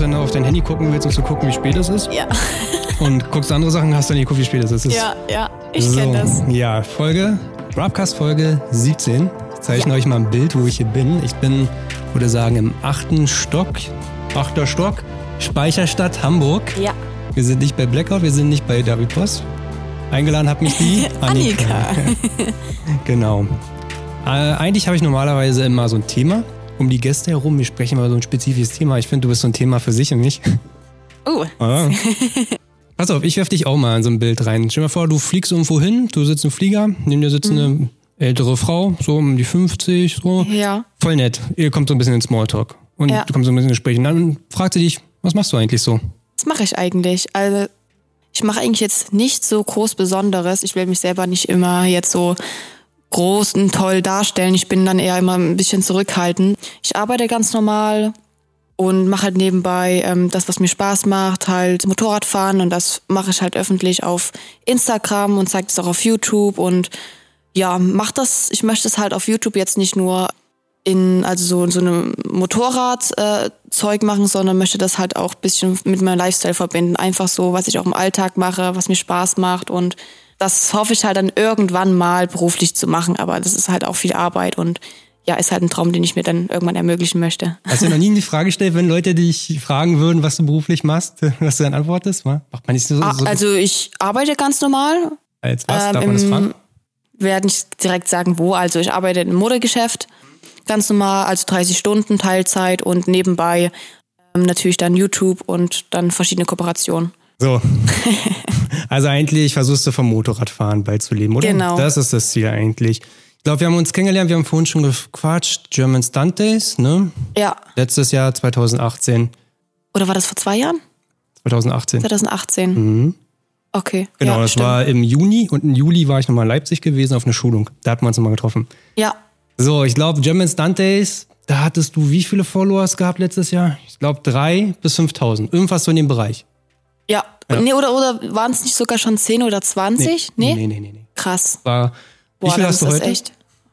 dass wenn du auf dein Handy gucken willst, um zu gucken, wie spät es ist. Ja. Und guckst andere Sachen, hast dann nie geguckt, wie spät es ist. Ja, ja, ich so, kenne das. Ja, Folge, Rapcast Folge 17. Ich zeichne euch mal ein Bild, wo ich hier bin. Ich bin, würde sagen, im achten Stock, achter Stock, Speicherstadt Hamburg. Ja. Wir sind nicht bei Blackout, wir sind nicht bei David Post. Eingeladen hat mich die Annika. Genau. Äh, eigentlich habe ich normalerweise immer so ein Thema um die Gäste herum. Wir sprechen über so ein spezifisches Thema. Ich finde, du bist so ein Thema für sich und mich. Oh, Ah. Pass auf, ich werf dich auch mal in so ein Bild rein. Stell dir mal vor, du fliegst irgendwo hin, du sitzt im Flieger, neben dir sitzt eine ältere Frau, so um die 50, so. ja. Voll nett. Ihr kommt so ein bisschen in Smalltalk. Und Ja. du kommst so ein bisschen in Gespräch. Und dann fragt sie dich, was machst du eigentlich so? Was mache ich eigentlich? Also, ich mache eigentlich jetzt nicht so groß Besonderes. Ich will mich selber nicht immer jetzt so groß und toll darstellen. Ich bin dann eher immer ein bisschen zurückhaltend. Ich arbeite ganz normal und mache halt nebenbei ähm, das, was mir Spaß macht, halt Motorradfahren und das mache ich halt öffentlich auf Instagram und zeige es auch auf YouTube und ja, mach das, ich möchte es halt auf YouTube jetzt nicht nur in, also so, so eine Motorradzeug äh, Zeug machen, sondern möchte das halt auch bisschen mit meinem Lifestyle verbinden. Einfach so, was ich auch im Alltag mache, was mir Spaß macht und das hoffe ich halt dann irgendwann mal beruflich zu machen, aber das ist halt auch viel Arbeit und ja, ist halt ein Traum, den ich mir dann irgendwann ermöglichen möchte. Hast du noch nie die Frage gestellt, wenn Leute dich fragen würden, was du beruflich machst, was du dann antwortest? Macht man nicht so, Ah, so Also ich arbeite ganz normal, als was? ähm, Darf man das im- fragen? werde nicht direkt sagen, wo. Also ich arbeite im Modegeschäft, ganz normal, also 30 Stunden Teilzeit und nebenbei ähm, natürlich dann YouTube und dann verschiedene Kooperationen. So. Also eigentlich versuchst du vom Motorradfahren bald zu leben, oder? Genau. Das ist das Ziel eigentlich. Ich glaube, wir haben uns kennengelernt, wir haben vorhin schon gequatscht, German Stunt Days, ne? Ja. Letztes Jahr 2018. Oder war das vor zwei Jahren? 2018. 2018. Okay. Mhm. Genau, ja, das stimmt. war im Juni und im Juli war ich nochmal in Leipzig gewesen auf eine Schulung. Da hatten wir uns nochmal getroffen. Ja. So, ich glaube, German Stunt Days, da hattest du wie viele Followers gehabt letztes Jahr? Ich glaube drei bis 5000. Irgendwas so in dem Bereich. Ja. Nee, oder, oder waren es nicht sogar schon 10 oder 20? Nee? Nee, nee, nee, nee. Krass. War, wie Boah, viel dann hast ist du das heute? echt.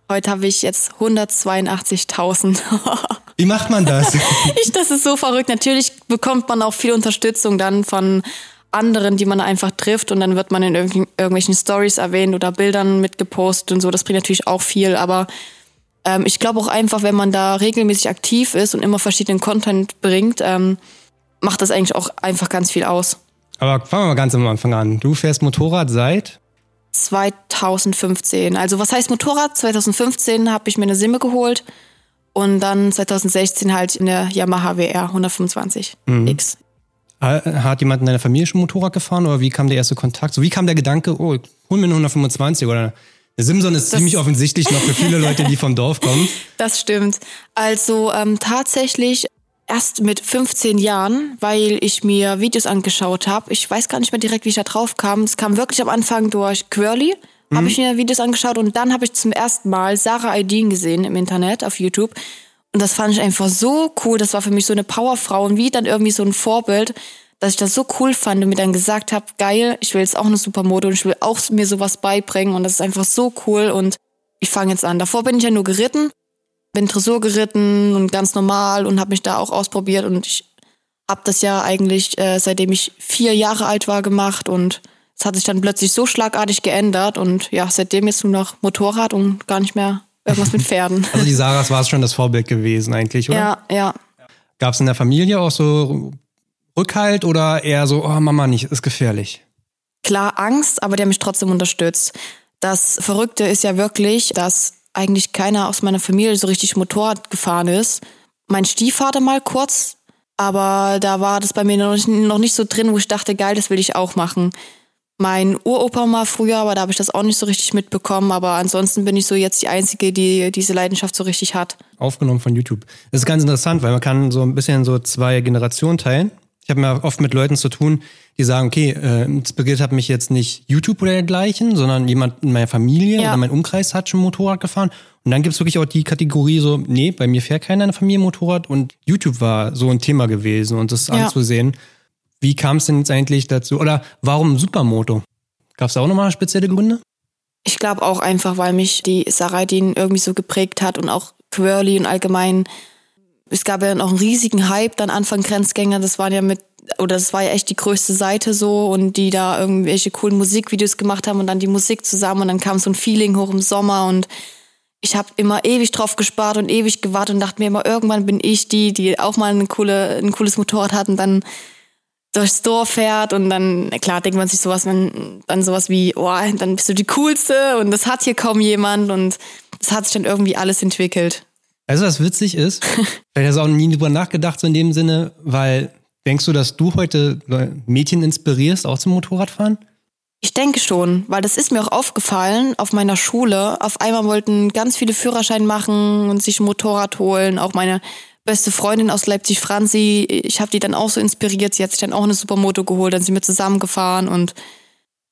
Heute habe ich jetzt 182.000. Wie macht man das? Ich, das ist so verrückt. Natürlich bekommt man auch viel Unterstützung dann von anderen, die man einfach trifft und dann wird man in irgendw- irgendwelchen Stories erwähnt oder Bildern mitgepostet und so. Das bringt natürlich auch viel, aber ähm, ich glaube auch einfach, wenn man da regelmäßig aktiv ist und immer verschiedenen Content bringt, ähm, macht das eigentlich auch einfach ganz viel aus. Aber fangen wir mal ganz am Anfang an. Du fährst Motorrad seit 2015. Also was heißt Motorrad? 2015 habe ich mir eine Simme geholt und dann 2016 halt eine Yamaha WR 125 X. Äh, Hat jemand in deiner Familie schon Motorrad gefahren oder wie kam der erste Kontakt? So wie kam der Gedanke, oh, hol mir eine 125 oder eine Simson ist ziemlich offensichtlich noch für viele Leute, die vom Dorf kommen. Das stimmt. Also ähm, tatsächlich erst mit 15 Jahren, weil ich mir Videos angeschaut habe. Ich weiß gar nicht mehr direkt, wie ich da drauf kam. Es kam wirklich am Anfang durch Quirly. Habe ich mir Videos angeschaut und dann habe ich zum ersten Mal Sarah Aydin gesehen im Internet auf YouTube. Und das fand ich einfach so cool. Das war für mich so eine Powerfrau und wie dann irgendwie so ein Vorbild, dass ich das so cool fand und mir dann gesagt habe, geil, ich will jetzt auch eine Supermode und ich will auch mir sowas beibringen und das ist einfach so cool und ich fange jetzt an. Davor bin ich ja nur geritten, bin Dressur geritten und ganz normal und habe mich da auch ausprobiert und ich habe das ja eigentlich äh, seitdem ich vier Jahre alt war gemacht und es hat sich dann plötzlich so schlagartig geändert und ja, seitdem jetzt nur noch Motorrad und gar nicht mehr irgendwas mit Pferden. Also die Sarahs war es schon das Vorbild gewesen eigentlich, oder? ja, ja. Gab es in der Familie auch so Rückhalt oder eher so, oh Mama nicht, ist gefährlich? klar Angst, aber der mich trotzdem unterstützt. Das Verrückte ist ja wirklich, dass eigentlich keiner aus meiner Familie so richtig Motorrad gefahren ist. Mein Stiefvater mal kurz, aber da war das bei mir noch nicht, noch nicht so drin, wo ich dachte, geil, das will ich auch machen. Mein Uropa mal früher, aber da habe ich das auch nicht so richtig mitbekommen. Aber ansonsten bin ich so jetzt die Einzige, die diese Leidenschaft so richtig hat. Aufgenommen von YouTube. Das ist ganz interessant, weil man kann so ein bisschen so zwei Generationen teilen. Ich habe mir oft mit Leuten zu tun, die sagen, okay, äh, inspiriert hat mich jetzt nicht YouTube oder dergleichen, sondern jemand in meiner Familie Ja. oder mein Umkreis hat schon Motorrad gefahren. Und dann gibt's wirklich auch die Kategorie so, nee, bei mir fährt keiner in der Familie Motorrad und YouTube war so ein Thema gewesen und das Ja. anzusehen. Wie kam es denn jetzt eigentlich dazu? Oder warum Supermoto? Gab's da auch nochmal spezielle Gründe? Ich glaube auch einfach, weil mich die Saradin irgendwie so geprägt hat und auch Quirly und allgemein Es gab ja auch einen riesigen Hype dann Anfang Grenzgänger. Das waren ja mit, oder das war ja echt die größte Seite so und die da irgendwelche coolen Musikvideos gemacht haben und dann die Musik zusammen und dann kam so ein Feeling hoch im Sommer und ich habe immer ewig drauf gespart und ewig gewartet und dachte mir immer, irgendwann bin ich die, die auch mal eine coole, ein cooles Motorrad hat und dann durchs Dorf fährt und dann, klar, denkt man sich sowas, man, dann sowas wie, oh, dann bist du die Coolste und das hat hier kaum jemand und das hat sich dann irgendwie alles entwickelt. Also was witzig ist, vielleicht hast du auch nie drüber nachgedacht, so in dem Sinne, weil denkst du, dass du heute Mädchen inspirierst, auch zum Motorradfahren? Ich denke schon, weil das ist mir auch aufgefallen auf meiner Schule. Auf einmal wollten ganz viele Führerschein machen und sich ein Motorrad holen. Auch meine beste Freundin aus Leipzig, Franzi, ich habe die dann auch so inspiriert. Sie hat sich dann auch eine Supermoto geholt, dann sind wir zusammengefahren und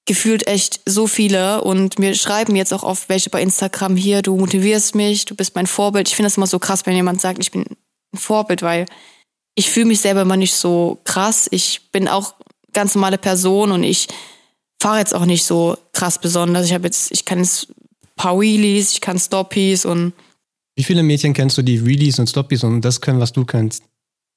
gefühlt echt so viele. Und mir schreiben jetzt auch oft welche bei Instagram hier, du motivierst mich, du bist mein Vorbild. Ich finde das immer so krass, wenn jemand sagt, ich bin ein Vorbild, weil ich fühle mich selber immer nicht so krass. Ich bin auch ganz normale Person und ich fahre jetzt auch nicht so krass besonders. Ich habe jetzt, ich kann jetzt paar Wheelies, ich kann Stoppies und. Wie viele Mädchen kennst du, die Wheelies und Stoppies und das können, was du kannst?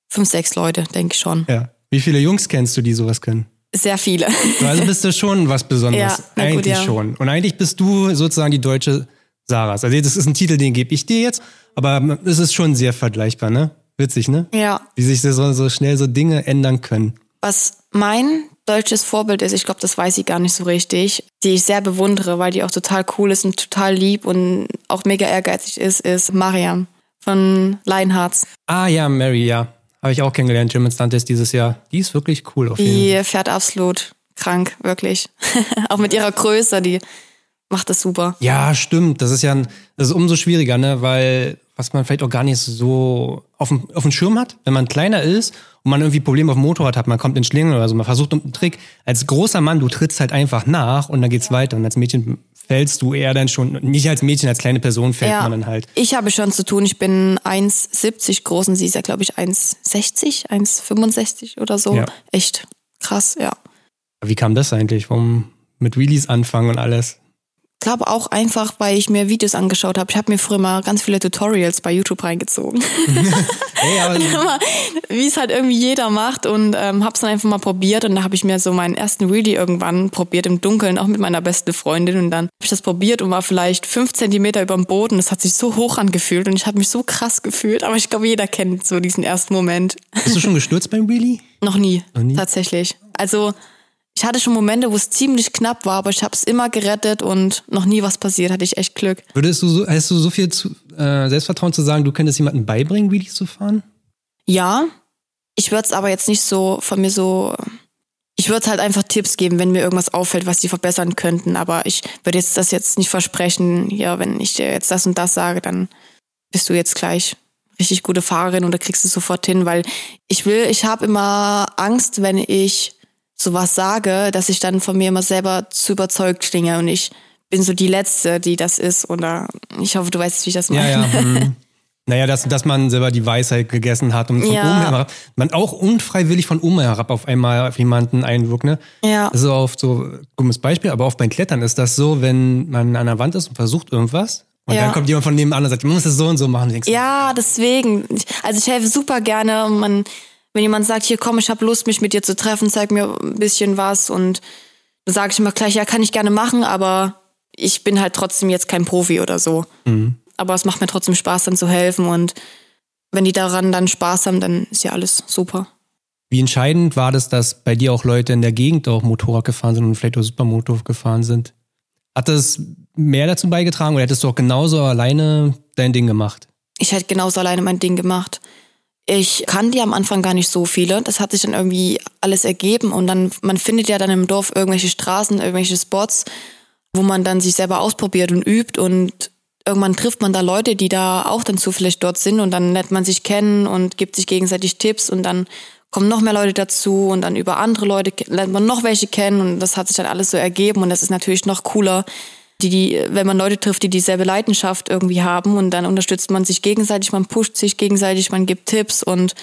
Fünf, sechs Leute, denke ich schon. Ja. Wie viele Jungs kennst du, die sowas können? Sehr viele. Also bist du schon was Besonderes. Ja, eigentlich gut, ja. schon. Und eigentlich bist du sozusagen die deutsche Saras. Also das ist ein Titel, den gebe ich dir jetzt, aber es ist schon sehr vergleichbar, ne? Witzig, ne? Ja. Wie sich so, so schnell so Dinge ändern können. Was mein deutsches Vorbild ist, ich glaube, das weiß ich gar nicht so richtig, die ich sehr bewundere, weil die auch total cool ist und total lieb und auch mega ehrgeizig ist, ist Mariam von Lionhearts. Ah ja, Mary, ja. Habe ich auch kennengelernt, German Stunts dieses Jahr. Die ist wirklich cool auf jeden Die fährt absolut krank, wirklich. auch mit ihrer Größe, die macht das super. Ja, stimmt. Das ist ja das ist umso schwieriger, ne? Weil was man vielleicht auch gar nicht so auf dem, auf dem Schirm hat, wenn man kleiner ist und man irgendwie Probleme auf dem Motorrad hat, man kommt in Schlingel oder so, man versucht einen Trick. Als großer Mann, du trittst halt einfach nach und dann geht's weiter. Und als Mädchen fällst du eher dann schon, nicht als Mädchen, als kleine Person fällt ja, man dann halt. Ich habe schon zu tun, ich bin 1,70 groß und sie ist ja, glaube ich, 1,60, 1,65 oder so. Ja. Echt krass, ja. Wie kam das eigentlich? Warum mit Wheelies anfangen und alles? Glaube auch einfach, weil ich mir Videos angeschaut habe. Ich habe mir früher mal ganz viele Tutorials bei YouTube reingezogen. hey, Wie es halt irgendwie jeder macht und ähm, habe es dann einfach mal probiert und da habe ich mir so meinen ersten Wheelie irgendwann probiert im Dunkeln, auch mit meiner besten Freundin und dann habe ich das probiert und war vielleicht fünf Zentimeter über dem Boden. Das hat sich so hoch angefühlt und ich habe mich so krass gefühlt, aber ich glaube, jeder kennt so diesen ersten Moment. Bist du schon gestürzt beim Wheelie? Noch nie, Noch nie? tatsächlich. Also ich hatte schon Momente, wo es ziemlich knapp war, aber ich habe es immer gerettet und noch nie was passiert. Hatte ich echt Glück. Würdest du so, hast du so viel zu, äh, Selbstvertrauen zu sagen, du könntest jemandem beibringen, Wheelies zu fahren? Ja. Ich würde es aber jetzt nicht so von mir so. Ich würde halt einfach Tipps geben, wenn mir irgendwas auffällt, was die verbessern könnten. Aber ich würde jetzt das jetzt nicht versprechen. Ja, wenn ich dir jetzt das und das sage, dann bist du jetzt gleich richtig gute Fahrerin oder kriegst du sofort hin, weil ich will, ich habe immer Angst, wenn ich sowas sage, dass ich dann von mir immer selber zu überzeugt klinge und ich bin so die Letzte, die das ist. Oder ich hoffe, du weißt, wie ich das meine. Ja, ja. Hm. Naja, dass, dass man selber die Weisheit gegessen hat und von ja. oben herab, man auch unfreiwillig von oben herab auf einmal auf jemanden einwirkt, ne? Ja. Das ist oft so, dummes Beispiel, aber auch beim Klettern ist das so, wenn man an der Wand ist und versucht irgendwas, und ja. dann kommt jemand von nebenan und sagt, man muss das so und so machen. ja, deswegen. Also ich helfe super gerne und man, wenn jemand sagt, hier komm, ich habe Lust, mich mit dir zu treffen, zeig mir ein bisschen was und dann sage ich immer gleich, ja, kann ich gerne machen, aber ich bin halt trotzdem jetzt kein Profi oder so. Mhm. Aber es macht mir trotzdem Spaß, dann zu helfen und wenn die daran dann Spaß haben, dann ist ja alles super. Wie entscheidend war das, dass bei dir auch Leute in der Gegend auch Motorrad gefahren sind und vielleicht auch Supermotor gefahren sind? Hat das mehr dazu beigetragen oder hättest du auch genauso alleine dein Ding gemacht? Ich hätte genauso alleine mein Ding gemacht. Ich kannte ja am Anfang gar nicht so viele. Das hat sich dann irgendwie alles ergeben und dann, man findet ja dann im Dorf irgendwelche Straßen, irgendwelche Spots, wo man dann sich selber ausprobiert und übt und irgendwann trifft man da Leute, die da auch dann zufällig dort sind und dann lernt man sich kennen und gibt sich gegenseitig Tipps und dann kommen noch mehr Leute dazu und dann über andere Leute lernt man noch welche kennen und das hat sich dann alles so ergeben und das ist natürlich noch cooler, die, die, wenn man Leute trifft, die dieselbe Leidenschaft irgendwie haben und dann unterstützt man sich gegenseitig, man pusht sich gegenseitig, man gibt Tipps und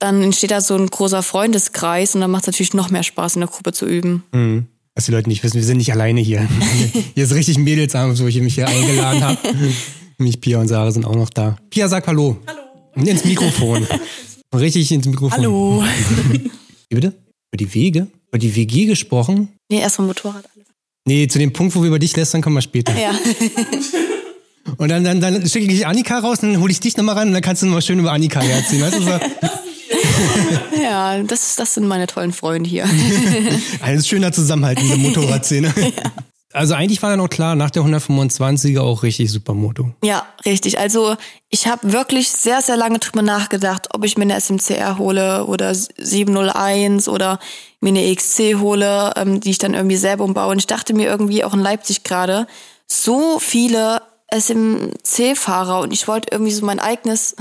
dann entsteht da so ein großer Freundeskreis und dann macht es natürlich noch mehr Spaß, in der Gruppe zu üben. Mhm. Was die Leute nicht wissen, wir sind nicht alleine hier. hier ist richtig Mädelsabend, wo ich mich hier eingeladen habe. Mich Pia und Sarah sind auch noch da. Pia, sag Hallo. Hallo. Ins Mikrofon. Richtig ins Mikrofon. Hallo. Wie bitte? Über die Wege? Über die WG gesprochen? Nee, erst vom Motorrad. Nee, zu dem Punkt, wo wir über dich lästern, kommen wir später. Ja. Und dann, dann, dann schicke ich Annika raus, dann hole ich dich nochmal ran und dann kannst du nochmal schön über Annika herziehen. Weißt du, so. ja, das, das sind meine tollen Freunde hier. Ein schöner Zusammenhalt in der Motorradszene. ja. Also eigentlich war dann auch klar, nach der 125er auch richtig super Moto. Ja, richtig. Also ich habe wirklich sehr, sehr lange drüber nachgedacht, ob ich mir eine SMCR hole oder 701 oder mir eine EXC hole, ähm, die ich dann irgendwie selber umbaue. Und ich dachte mir irgendwie auch in Leipzig gerade, so viele SMC-Fahrer und ich wollte irgendwie so mein eigenes.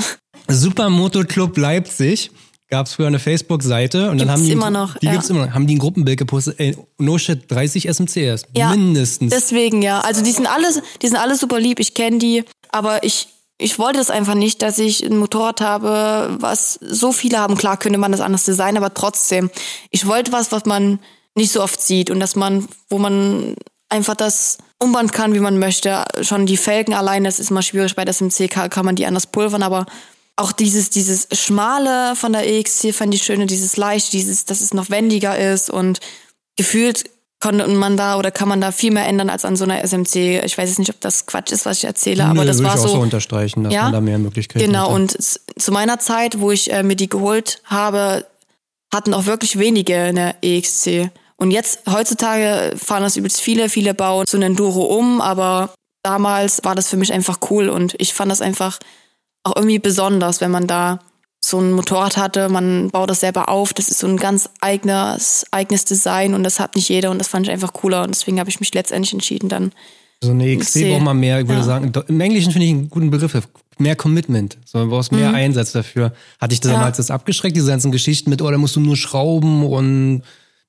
Supermoto Club Leipzig gab es früher eine Facebook-Seite und gibt's dann haben die immer noch, die ja. gibt's immer noch, haben die ein Gruppenbild gepostet, ey, no shit, 30 SMCs, Ja, mindestens. Deswegen ja. Also die sind alle, die sind alle super lieb. Ich kenne die, aber ich ich wollte das einfach nicht, dass ich ein Motorrad habe, was so viele haben. Klar könnte man das anders designen, aber trotzdem. Ich wollte was, was man nicht so oft sieht und dass man, wo man einfach das umbauen kann, wie man möchte. Schon die Felgen allein, das ist mal schwierig. Bei der SMC kann man die anders pulvern, aber auch dieses, dieses Schmale von der EXC fand ich schön, dieses Leicht, dieses, dass es noch wendiger ist und gefühlt konnte man da oder kann man da viel mehr ändern als an so einer SMC. Ich weiß jetzt nicht, ob das Quatsch ist, was ich erzähle, aber Nö, das würde war ich auch so. so unterstreichen, dass Ja? man da mehr Möglichkeiten Genau, hat. und zu meiner Zeit, wo ich äh, mir die geholt habe, hatten auch wirklich wenige eine EXC. Und jetzt, heutzutage fahren das übelst viele, viele bauen so ein Enduro um, aber damals war das für mich einfach cool und ich fand das einfach auch irgendwie besonders, wenn man da so ein Motorrad hatte, man baut das selber auf, das ist so ein ganz eigenes, eigenes Design und das hat nicht jeder und das fand ich einfach cooler und deswegen habe ich mich letztendlich entschieden, dann So eine XC braucht man mehr, ich würde Ja. sagen, im Englischen finde ich einen guten Begriff, mehr Commitment. So, du brauchst mehr Einsatz dafür. Hatte ich das Mhm. Ja. damals das abgeschreckt, diese ganzen Geschichten mit, oh, da musst du nur schrauben und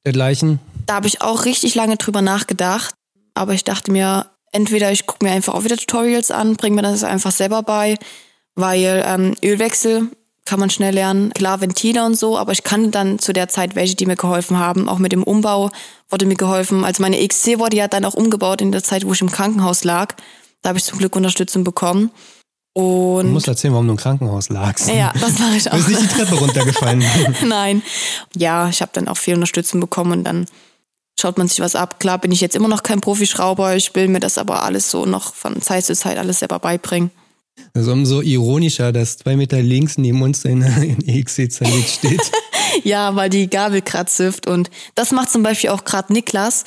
dergleichen. Da habe ich auch richtig lange drüber nachgedacht. Aber ich dachte mir, entweder ich gucke mir einfach auch wieder Tutorials an, bringe mir das einfach selber bei, weil ähm, Ölwechsel kann man schnell lernen. Klar, Ventile und so, aber ich kannte dann zu der Zeit welche, die mir geholfen haben. Auch mit dem Umbau wurde mir geholfen. Also meine XC wurde ja dann auch umgebaut in der Zeit, wo ich im Krankenhaus lag. Da habe ich zum Glück Unterstützung bekommen. Du Und musst erzählen, warum du im Krankenhaus lagst. ja, das mache ich Du auch. bist nicht die Treppe runtergefallen. Nein. Ja, ich habe dann auch viel Unterstützung bekommen und dann schaut man sich was ab. Klar bin ich jetzt immer noch kein Profischrauber, ich will mir das aber alles so noch von Zeit zu Zeit alles selber beibringen. Das ist umso ironischer, dass zwei Meter links neben uns ein, ein EXC zerlegt steht. Ja, weil die Gabel grad süfft und das macht zum Beispiel auch gerade Niklas.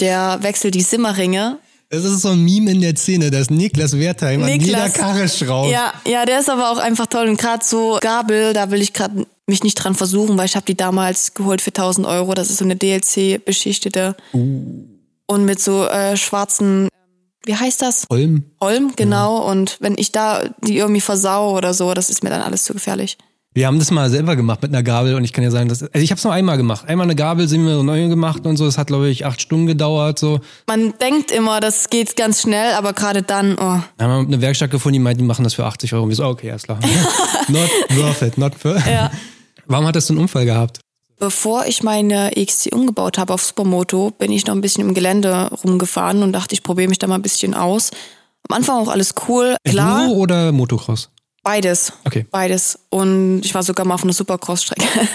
Der wechselt die Simmerringe. Das ist so ein Meme in der Szene, dass Niklas Wertheim an jeder Niklas. Karre schraubt. Ja, ja, der ist aber auch einfach toll und gerade so Gabel, da will ich gerade mich nicht dran versuchen, weil ich habe die damals geholt für 1000 Euro. Das ist so eine DLC beschichtete und mit so äh, schwarzen, wie heißt das? Holm. Holm, genau. Und wenn ich da die irgendwie versau oder so, das ist mir dann alles zu gefährlich. Wir haben das mal selber gemacht mit einer Gabel und ich kann ja sagen, dass, also ich habe es nur einmal gemacht. Einmal eine Gabel sind wir neu gemacht und so. Das hat glaube ich acht Stunden gedauert. So, Man denkt immer, das geht ganz schnell, aber gerade dann, oh. haben wir eine Werkstatt gefunden, die meint, die machen das für 80 Euro. Und wir so, okay, alles klar. not worth it, not for. Ja. Warum hattest du einen Unfall gehabt? Bevor ich meine EXC umgebaut habe auf Supermoto, bin ich noch ein bisschen im Gelände rumgefahren und dachte, ich probiere mich da mal ein bisschen aus. Am Anfang auch alles cool, klar, Enduro oder Motocross? beides. Okay. Beides. Und ich war sogar mal auf einer Supercross-Strecke.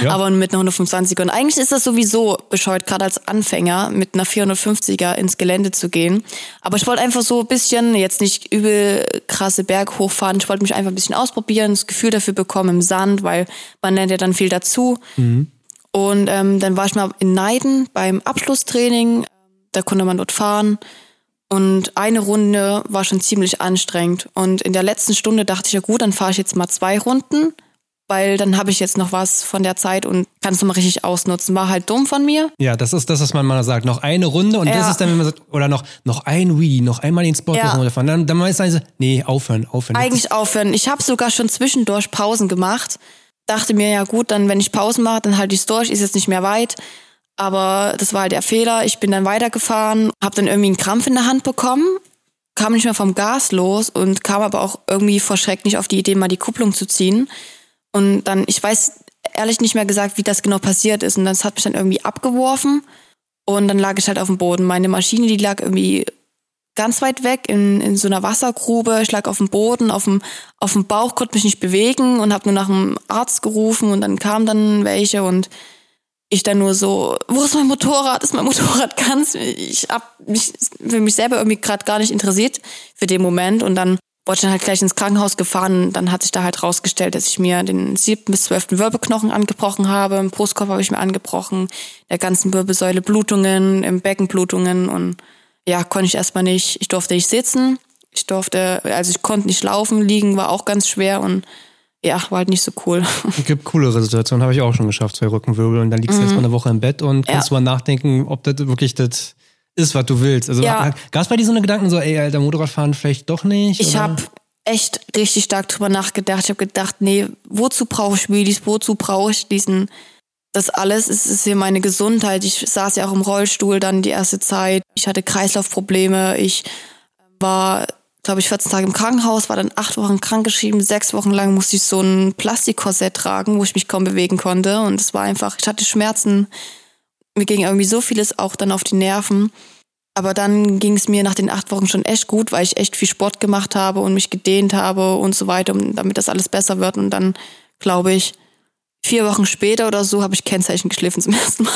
Ja. Aber mit einer 125er. Und eigentlich ist das sowieso bescheuert, gerade als Anfänger mit einer 450er ins Gelände zu gehen. Aber ich wollte einfach so ein bisschen, jetzt nicht übel krasse Berg hochfahren, ich wollte mich einfach ein bisschen ausprobieren, das Gefühl dafür bekommen im Sand, weil man lernt ja dann viel dazu. Und ähm, dann war ich mal in Neiden beim Abschlusstraining. Da konnte man dort fahren. Und eine Runde war schon ziemlich anstrengend. Und in der letzten Stunde dachte ich, ja gut, dann fahre ich jetzt mal zwei Runden, weil dann habe ich jetzt noch was von der Zeit und kann es nochmal richtig ausnutzen. War halt dumm von mir. Ja, das ist das, was man mal sagt. Noch eine Runde und das Ja. ist dann, wenn man sagt, oder noch, noch ein Wheelie, noch einmal den Spot Ja. runterfahren. Dann, dann man so, nee, aufhören, aufhören. Eigentlich aufhören. Ich habe sogar schon zwischendurch Pausen gemacht. Dachte mir, ja gut, dann wenn ich Pausen mache, dann halte ich es durch, ist jetzt nicht mehr weit. Aber das war halt der Fehler. Ich bin dann weitergefahren, habe dann irgendwie einen Krampf in der Hand bekommen, kam nicht mehr vom Gas los und kam aber auch irgendwie vor Schreck nicht auf die Idee, mal die Kupplung zu ziehen. Und dann, ich weiß ehrlich nicht mehr gesagt, wie das genau passiert ist. Und das hat mich dann irgendwie abgeworfen und dann lag ich halt auf dem Boden. Meine Maschine, die lag irgendwie ganz weit weg in, in so einer Wassergrube. Ich lag auf dem Boden, auf dem, auf dem Bauch, konnte mich nicht bewegen und habe nur nach einem Arzt gerufen und dann kamen dann welche und ich dann nur so, wo ist mein Motorrad? Ist mein Motorrad ganz? Ich hab mich für mich selber irgendwie gerade gar nicht interessiert für den Moment und dann wurde dann halt gleich ins Krankenhaus gefahren. Dann hat sich da halt rausgestellt, dass ich mir den siebten bis zwölften Wirbelknochen angebrochen habe. Im Brustkorb habe ich mir angebrochen, der ganzen Wirbelsäule Blutungen, im Becken Blutungen und ja, konnte ich erstmal nicht. Ich durfte nicht sitzen. Ich durfte, also ich konnte nicht laufen, liegen war auch ganz schwer und ja, war halt nicht so cool. Es gibt coolere Situationen, habe ich auch schon geschafft, zwei Rückenwirbel und dann liegst du mhm. erstmal eine Woche im Bett und kannst ja. mal nachdenken, ob das wirklich das ist, was du willst. Also ja. gab es bei dir so eine Gedanken so, ey, alter, Motorradfahren vielleicht doch nicht? Ich habe echt richtig stark drüber nachgedacht. Ich habe gedacht, nee, wozu brauche ich Wheelies, wozu brauche ich diesen, das alles ist, ist hier meine Gesundheit. Ich saß ja auch im Rollstuhl dann die erste Zeit. Ich hatte Kreislaufprobleme. Ich war, glaube ich, 14 Tage im Krankenhaus, war dann acht Wochen krankgeschrieben. Sechs Wochen lang musste ich so ein Plastikkorsett tragen, wo ich mich kaum bewegen konnte. Und es war einfach, ich hatte Schmerzen mir ging irgendwie so vieles auch dann auf die Nerven. Aber dann ging es mir nach den acht Wochen schon echt gut, weil ich echt viel Sport gemacht habe und mich gedehnt habe und so weiter, damit das alles besser wird. Und dann, glaube ich, vier Wochen später oder so habe ich Kennzeichen geschliffen zum ersten Mal.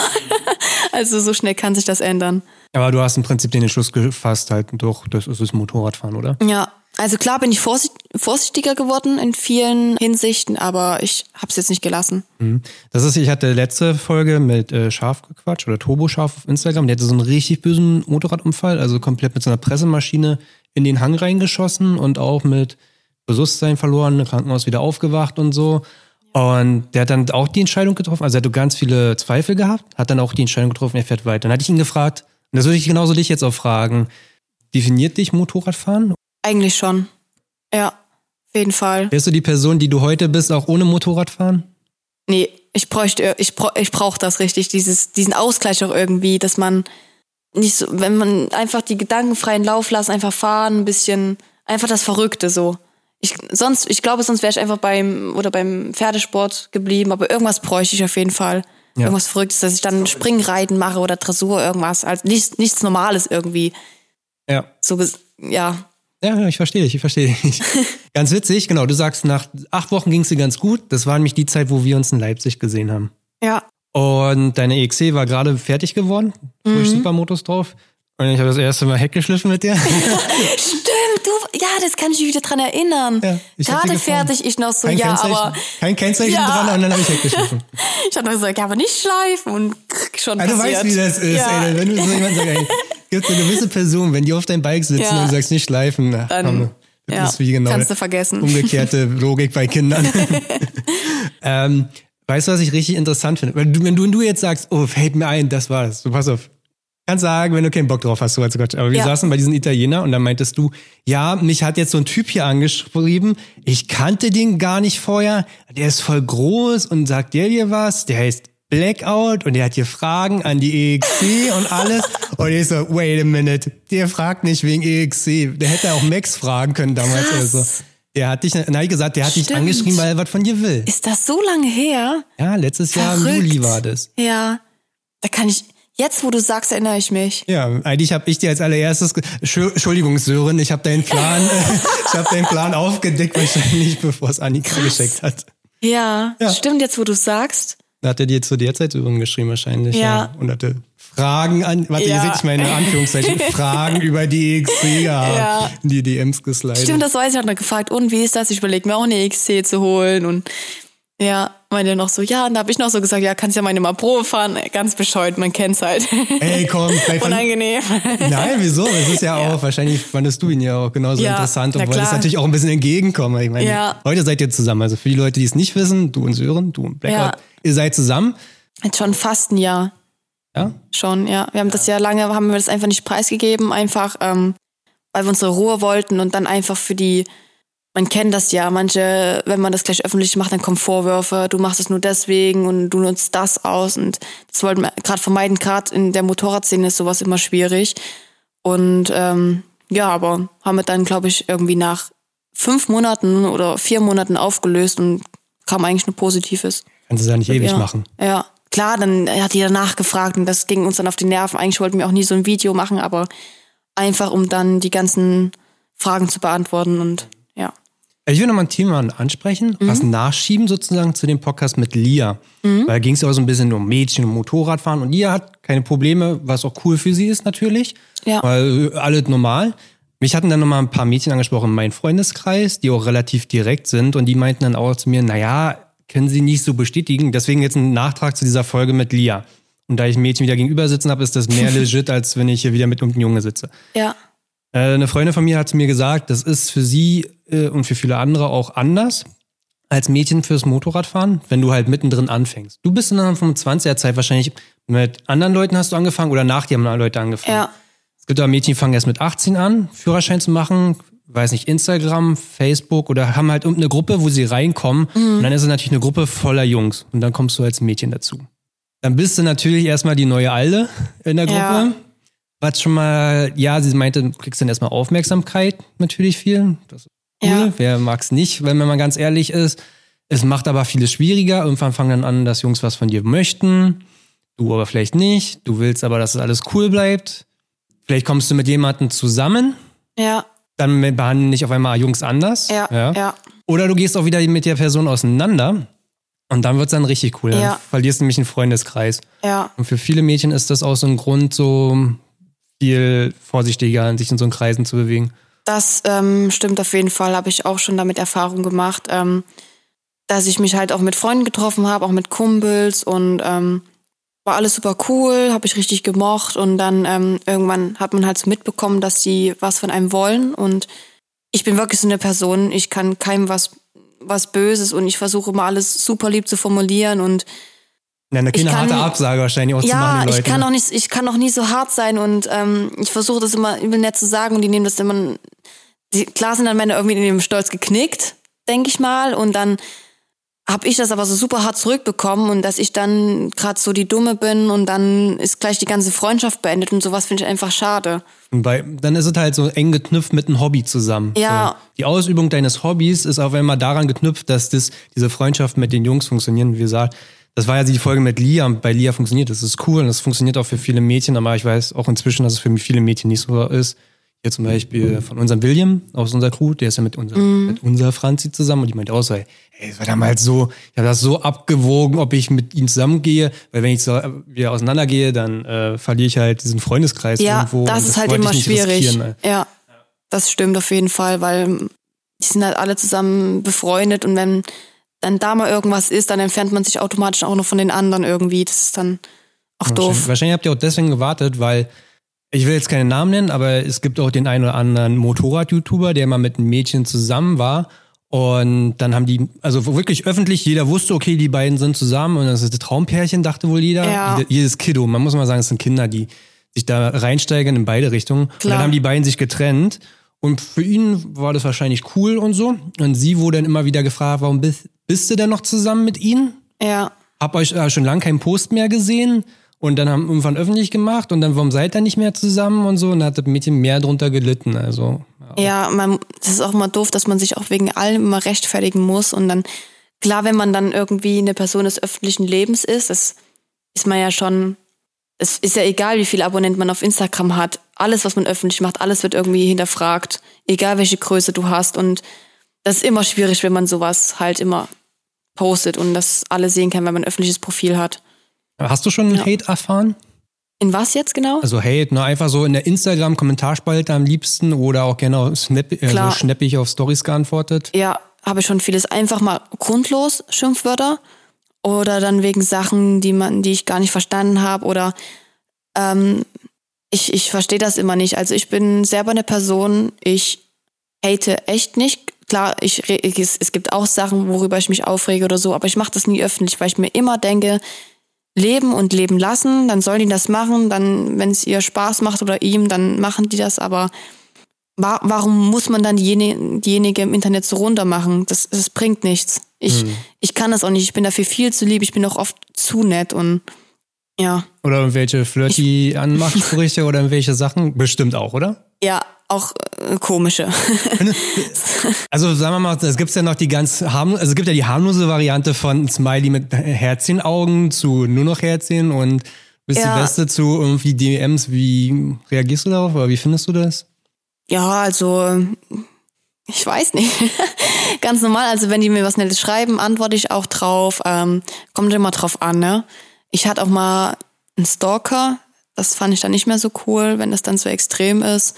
also so schnell kann sich das ändern. Aber du hast im Prinzip den Entschluss gefasst, halt durch das ist das Motorradfahren, oder? Ja, also klar bin ich vorsichtiger geworden in vielen Hinsichten, aber ich habe es jetzt nicht gelassen. Mhm. Das ist, ich hatte letzte Folge mit äh, Schaf gequatscht oder Turbo Schaf auf Instagram. Der hatte so einen richtig bösen Motorradunfall, also komplett mit so einer Pressemaschine in den Hang reingeschossen und auch mit Bewusstsein verloren, Krankenhaus wieder aufgewacht und so. Und der hat dann auch die Entscheidung getroffen, also er hat ganz viele Zweifel gehabt, hat dann auch die Entscheidung getroffen, er fährt weiter. Dann hatte ich ihn gefragt, und das würde ich genauso dich jetzt auch fragen, definiert dich Motorradfahren? Eigentlich schon. Ja, auf jeden Fall. Wärst du die Person, die du heute bist, auch ohne Motorradfahren? Nee, ich bräuchte, ich, bra ich brauche das richtig, dieses, diesen Ausgleich auch irgendwie, dass man nicht so, wenn man einfach die gedankenfreien Lauf lässt, einfach fahren, ein bisschen, einfach das Verrückte so. Ich, sonst, ich glaube, sonst wäre ich einfach beim, oder beim Pferdesport geblieben, aber irgendwas bräuchte ich auf jeden Fall. Ja. Irgendwas Verrücktes, dass ich dann Springreiten mache oder Dressur, irgendwas. Also nichts, nichts Normales irgendwie. Ja. So, ja. Ja, ich verstehe dich, ich verstehe dich. ganz witzig, genau. Du sagst, nach acht Wochen ging es dir ganz gut. Das war nämlich die Zeit, wo wir uns in Leipzig gesehen haben. Ja. Und deine EXC war gerade fertig geworden. Mhm. Supermotos drauf. Und ich habe das erste Mal Heck geschliffen mit dir. Stimmt, du, ja, das kann ich mich wieder dran erinnern. Ja, Gerade fertig, ich noch so, kein ja, aber. Kein Kennzeichen ja. dran und dann habe ich Heck geschliffen. ich habe noch gesagt, ja, aber nicht schleifen und schon ja, Du weißt, wie das ist, ja. ey. Wenn du so jemand sagst, ey, gibt eine gewisse Person, wenn die auf deinem Bike sitzen ja. und du sagst nicht schleifen, na, dann, das ja, ist wie genau kannst du vergessen. umgekehrte Logik bei Kindern. ähm, weißt du, was ich richtig interessant finde? Wenn du, wenn du, wenn du jetzt sagst, oh, fällt mir ein, das war's. So, pass auf. Kannst sagen, wenn du keinen Bock drauf hast, so als Gott. Aber wir ja. saßen bei diesem Italiener und dann meintest du, ja, mich hat jetzt so ein Typ hier angeschrieben, ich kannte den gar nicht vorher, der ist voll groß und sagt der dir was, der heißt Blackout und der hat hier Fragen an die EXC und alles. Und ich so, wait a minute, der fragt nicht wegen EXC. Der hätte auch Max fragen können damals oder so. Der hat dich, nein, gesagt, der hat Stimmt. dich angeschrieben, weil er was von dir will. Ist das so lange her? Ja, letztes Verrückt. Jahr im Juli war das. Ja. Da kann ich, Jetzt, wo du sagst, erinnere ich mich. Ja, eigentlich habe ich dir als allererstes, Entschuldigung, Sören, ich habe deinen Plan, ich habe deinen Plan aufgedeckt, wahrscheinlich bevor es Annika Krass. geschickt hat. Ja, ja, stimmt jetzt, wo du sagst. Da hat er dir zu der Zeit übrigens geschrieben wahrscheinlich. Ja. ja. Und hatte Fragen an, warte, ja. ihr seht meine Anführungszeichen, Fragen über die XC gehabt, ja. die DMs geslidet. Stimmt, das weiß ich, hat noch gefragt, und wie ist das? Ich überlege mir auch eine XC zu holen und ja, meinte noch so, ja, und da habe ich noch so gesagt, ja, kannst ja meine mal Probe fahren. Ganz bescheuert, man kennt's halt. Ey, komm, Unangenehm. Nein, wieso? Es ist ja, ja, auch, wahrscheinlich fandest du ihn ja auch genauso ja, interessant und wolltest natürlich auch ein bisschen entgegenkommen. Ich meine, ja. heute seid ihr zusammen. Also für die Leute, die es nicht wissen, du und Sören, du und Blackout, ihr seid zusammen. Jetzt schon fast ein Jahr. Ja? Schon, ja. Wir haben das ja lange, haben wir das einfach nicht preisgegeben, einfach, ähm, weil wir unsere Ruhe wollten und dann einfach für die man kennt das ja, manche, wenn man das gleich öffentlich macht, dann kommen Vorwürfe, du machst es nur deswegen und du nutzt das aus und das wollten wir gerade vermeiden, gerade in der Motorradszene ist sowas immer schwierig und ähm, ja, aber haben wir dann, glaube ich, irgendwie nach fünf Monaten oder vier Monaten aufgelöst und kam eigentlich nur Positives. Kannst du es ja nicht ewig ja. machen. Ja, klar, dann hat die danach gefragt und das ging uns dann auf die Nerven. Eigentlich wollten wir auch nie so ein Video machen, aber einfach um dann die ganzen Fragen zu beantworten und. Ich will nochmal ein Thema ansprechen, Mhm. was nachschieben sozusagen zu dem Podcast mit Lia. Weil da ging es ja auch so ein bisschen um Mädchen und Motorradfahren und Lia hat keine Probleme, was auch cool für sie ist natürlich. Ja. Weil äh, alles normal. Mich hatten dann nochmal ein paar Mädchen angesprochen in meinem Freundeskreis, die auch relativ direkt sind und die meinten dann auch zu mir, naja, können sie nicht so bestätigen. Deswegen jetzt ein Nachtrag zu dieser Folge mit Lia. Und da ich ein Mädchen wieder gegenüber sitzen habe, ist das mehr legit, als wenn ich hier wieder mit irgendeinem Junge sitze. Ja. Äh, eine Freundin von mir hat zu mir gesagt, das ist für sie äh, und für viele andere auch anders als Mädchen fürs Motorradfahren, wenn du halt mittendrin anfängst. Du bist in einer 25er-Zeit wahrscheinlich mit anderen Leuten hast du angefangen oder nach dir haben Leute angefangen. Ja. Es gibt aber Mädchen, die fangen erst mit 18 an, Führerschein zu machen, weiß nicht, Instagram, Facebook oder haben halt irgendeine Gruppe, wo sie reinkommen. Und dann ist es natürlich eine Gruppe voller Jungs. Und dann kommst du als Mädchen dazu. Dann bist du natürlich erstmal die neue Alte in der Gruppe. Ja. Was schon mal, ja, sie meinte, du kriegst dann erstmal Aufmerksamkeit, natürlich viel. Das ist cool. Ja. Wer mag's nicht, wenn man mal ganz ehrlich ist. Es macht aber vieles schwieriger. Irgendwann fangen dann an, dass Jungs was von dir möchten. Du aber vielleicht nicht. Du willst aber, dass es alles cool bleibt. Vielleicht kommst du mit jemandem zusammen. Ja. Dann behandeln dich auf einmal Jungs anders. Ja. Ja. ja. Oder du gehst auch wieder mit der Person auseinander. Und dann wird's dann richtig cool. Dann Ja. verlierst du nämlich einen Freundeskreis. Ja. Und für viele Mädchen ist das auch so ein Grund, so viel vorsichtiger sich in so einen Kreisen zu bewegen. Das ähm, stimmt auf jeden Fall, habe ich auch schon damit Erfahrung gemacht, ähm, dass ich mich halt auch mit Freunden getroffen habe, auch mit Kumpels und ähm, war alles super cool, habe ich richtig gemocht und dann ähm, irgendwann hat man halt so mitbekommen, dass die was von einem wollen und ich bin wirklich so eine Person, ich kann keinem was was Böses und ich versuche immer alles super lieb zu formulieren und Ja, eine Ich kann- harte Absage wahrscheinlich auch zu machen, ja, ich kann auch nicht, ich kann auch nie so hart sein und ähm, ich versuche das immer übel nett zu sagen und die nehmen das immer. Die, klar sind dann meine irgendwie in dem Stolz geknickt, denke ich mal, und dann habe ich das aber so super hart zurückbekommen und dass ich dann gerade so die Dumme bin und dann ist gleich die ganze Freundschaft beendet und sowas finde ich einfach schade. Bei, dann ist es halt so eng geknüpft mit einem Hobby zusammen. Ja. So. Die Ausübung deines Hobbys ist auf einmal daran geknüpft, dass das, diese Freundschaft mit den Jungs funktionieren. Wie gesagt, das war ja die Folge mit Lia und bei Lia funktioniert das. ist cool und das funktioniert auch für viele Mädchen, aber ich weiß auch inzwischen, dass es für viele Mädchen nicht so ist. Hier zum Beispiel von unserem William aus unserer Crew, der ist ja mit, unser, mit unserer Franzi zusammen und die meinte auch so, ey, es war damals so, ich habe das so abgewogen, ob ich mit ihm zusammengehe, weil wenn ich so wieder auseinandergehe, dann äh, verliere ich halt diesen Freundeskreis Ja, irgendwo. das und ist halt immer schwierig. ey. Ja, das stimmt auf jeden Fall, weil die sind halt alle zusammen befreundet und wenn dann da mal irgendwas ist, dann entfernt man sich automatisch auch noch von den anderen irgendwie. Das ist dann auch doof. Wahrscheinlich, habt ihr auch deswegen gewartet, weil ich will jetzt keine Namen nennen, aber es gibt auch den einen oder anderen Motorrad-YouTuber, der mal mit einem Mädchen zusammen war. Und dann haben die, also wirklich öffentlich, jeder wusste, okay, die beiden sind zusammen und das ist das Traumpärchen, dachte wohl jeder. Ja. Jede- Jedes Kiddo, man muss mal sagen, es sind Kinder, die sich da reinsteigern in beide Richtungen. Und Klar. dann haben die beiden sich getrennt. Und für ihn war das wahrscheinlich cool und so. Und sie wurde dann immer wieder gefragt, warum bist, bist du denn noch zusammen mit ihnen? Ja, hab euch äh, schon lange keinen Post mehr gesehen und dann haben irgendwann öffentlich gemacht und dann warum seid ihr nicht mehr zusammen und so und da hat das Mädchen mehr drunter gelitten also ja. ja, man, das ist auch immer doof, dass man sich auch wegen allem immer rechtfertigen muss und dann, klar, wenn man dann irgendwie eine Person des öffentlichen Lebens ist, das ist man ja schon, es ist ja egal, wie viele Abonnenten man auf Instagram hat. Alles, was man öffentlich macht, alles wird irgendwie hinterfragt. Egal, welche Größe du hast. Und das ist immer schwierig, wenn man sowas halt immer postet und das alle sehen kann, wenn man ein öffentliches Profil hat. hast du schon Ja. Hate erfahren In was jetzt genau? also Hate na einfach so in der Instagram Kommentarspalte am liebsten oder auch gerne auf snap, also schnappig auf Stories geantwortet ja, habe ich schon vieles einfach mal grundlos Schimpfwörter oder dann wegen Sachen, die man, die ich gar nicht verstanden habe oder ähm, ich, ich verstehe das immer nicht. Also ich bin selber eine Person, ich hate echt nicht. Klar, ich, es, es gibt auch Sachen, worüber ich mich aufrege oder so, aber ich mache das nie öffentlich, weil ich mir immer denke, leben und leben lassen, dann sollen die das machen, dann, wenn es ihr Spaß macht oder ihm, dann machen die das, aber wa warum muss man dann diejenige, diejenige im Internet so runter machen? Das, das bringt nichts. Ich, ich kann das auch nicht. Ich bin dafür viel zu lieb. Ich bin auch oft zu nett und ja. oder irgendwelche flirty Anmachsprüche oder irgendwelche Sachen bestimmt auch oder Ja, auch äh, komische. Also sagen wir mal, es gibt ja noch die ganz harmlose, also es gibt ja die harmlose Variante von Smiley mit Herzchenaugen zu nur noch Herzchen und Bist Ja. die Beste zu irgendwie DMs. Wie reagierst du darauf oder wie findest du das? Ja, also ich weiß nicht. Ganz normal, also wenn die mir was Nettes schreiben, antworte ich auch drauf. Ähm, kommt immer drauf an, ne? Ich hatte auch mal einen Stalker, das fand ich dann nicht mehr so cool, wenn das dann so extrem ist.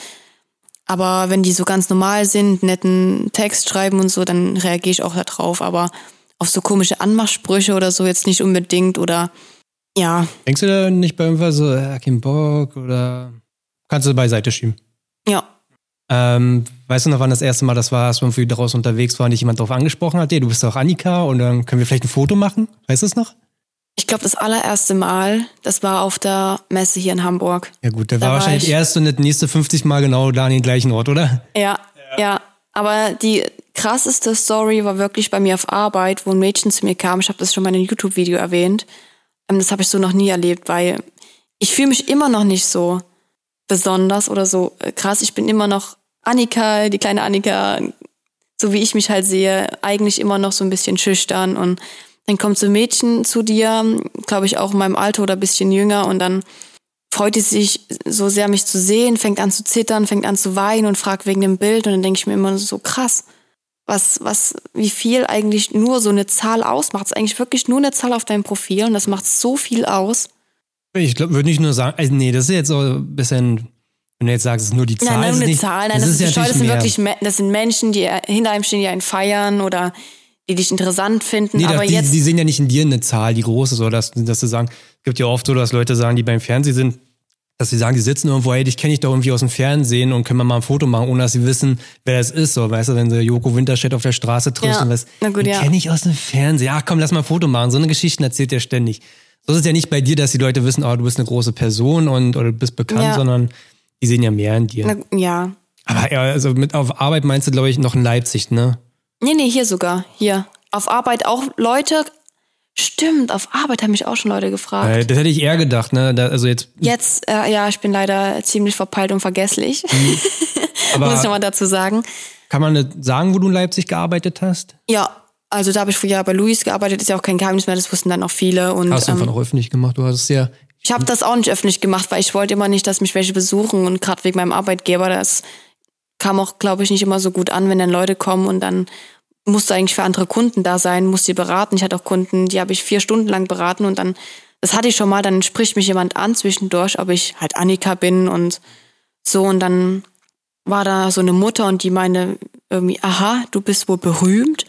Aber wenn die so ganz normal sind, netten Text schreiben und so, dann reagiere ich auch da drauf. Aber auf so komische Anmachsprüche oder so jetzt nicht unbedingt oder ja, Denkst du da nicht bei irgendwas so, ja, kein Bock oder kannst du beiseite schieben? ja. Ähm, weißt du noch, wann das erste Mal das war, als wir irgendwie draußen unterwegs waren, dich jemand darauf angesprochen hat? Hey, du bist doch Annika und dann können wir vielleicht ein Foto machen? Weißt du es noch? Ich glaube, das allererste Mal, das war auf der Messe hier in Hamburg. Ja gut, der Da war wahrscheinlich ich- erst und das nächste 50 Mal genau da an den gleichen Ort, oder? Ja, ja. Aber die krasseste Story war wirklich bei mir auf Arbeit, wo ein Mädchen zu mir kam. Ich habe das schon mal in einem YouTube-Video erwähnt. Ähm, Das habe ich so noch nie erlebt, weil ich fühle mich immer noch nicht so besonders oder so äh, krass. Ich bin immer noch Annika, die kleine Annika, so wie ich mich halt sehe, eigentlich immer noch so ein bisschen schüchtern und dann kommt so ein Mädchen zu dir, glaube ich auch in meinem Alter oder ein bisschen jünger und dann freut sie sich so sehr, mich zu sehen, fängt an zu zittern, fängt an zu weinen und fragt wegen dem Bild und dann denke ich mir immer so krass, was, was, wie viel eigentlich nur so eine Zahl ausmacht. Es ist eigentlich wirklich nur eine Zahl auf deinem Profil und das macht so viel aus. Ich glaube, würde nicht nur sagen, also nee, das ist jetzt so ein bisschen, wenn du jetzt sagst, es ist nur die Zahl. Nein, ist nur eine nicht, Zahl, nein, das, ist, ja bescheuert. das sind wirklich, das sind Menschen, die hinter einem stehen, die einen feiern oder die dich interessant finden. Nee, aber das, die, jetzt, die sehen ja nicht in dir eine Zahl, die groß ist, oder dass, dass sie sagen, es gibt ja oft so, dass Leute sagen, die beim Fernsehen sind, dass sie sagen, die sitzen irgendwo, hey, dich kenne ich doch irgendwie aus dem Fernsehen und können wir mal ein Foto machen, ohne dass sie wissen, wer das ist. So, weißt du, wenn sie Joko Winterstedt auf der Straße triffst Ja, und was, na gut, den ja. kenne ich aus dem Fernsehen. Ja, komm, lass mal ein Foto machen. So eine Geschichten erzählt er ständig. So ist es ja nicht bei dir, dass die Leute wissen, oh, du bist eine große Person und oder du bist bekannt, Ja. sondern die sehen ja mehr in dir. na, ja. Aber ja, also mit auf Arbeit meinst du, glaube ich, noch in Leipzig, ne? Nee, nee, hier sogar. Hier. Auf Arbeit auch Leute. Stimmt, auf Arbeit haben mich auch schon Leute gefragt. Äh, das hätte ich eher gedacht, ne? Da, also jetzt, Jetzt, äh, ja, ich bin leider ziemlich verpeilt und vergesslich. aber Muss ich nochmal dazu sagen. kann man sagen, wo du in Leipzig gearbeitet hast? Ja, also da habe ich früher bei Luis gearbeitet, ist ja auch kein Geheimnis mehr, das wussten dann auch viele. Und Hast du einfach ähm, noch öffentlich gemacht? Du hast es ja. ich habe das auch nicht öffentlich gemacht, weil ich wollte immer nicht, dass mich welche besuchen und gerade wegen meinem Arbeitgeber, das kam auch, glaube ich, nicht immer so gut an, wenn dann Leute kommen und dann musst du eigentlich für andere Kunden da sein, musst die beraten. Ich hatte auch Kunden, die habe ich vier Stunden lang beraten und dann, das hatte ich schon mal, dann spricht mich jemand an zwischendurch, ob ich halt Annika bin und so und dann war da so eine Mutter und die meinte irgendwie, aha, du bist wohl berühmt.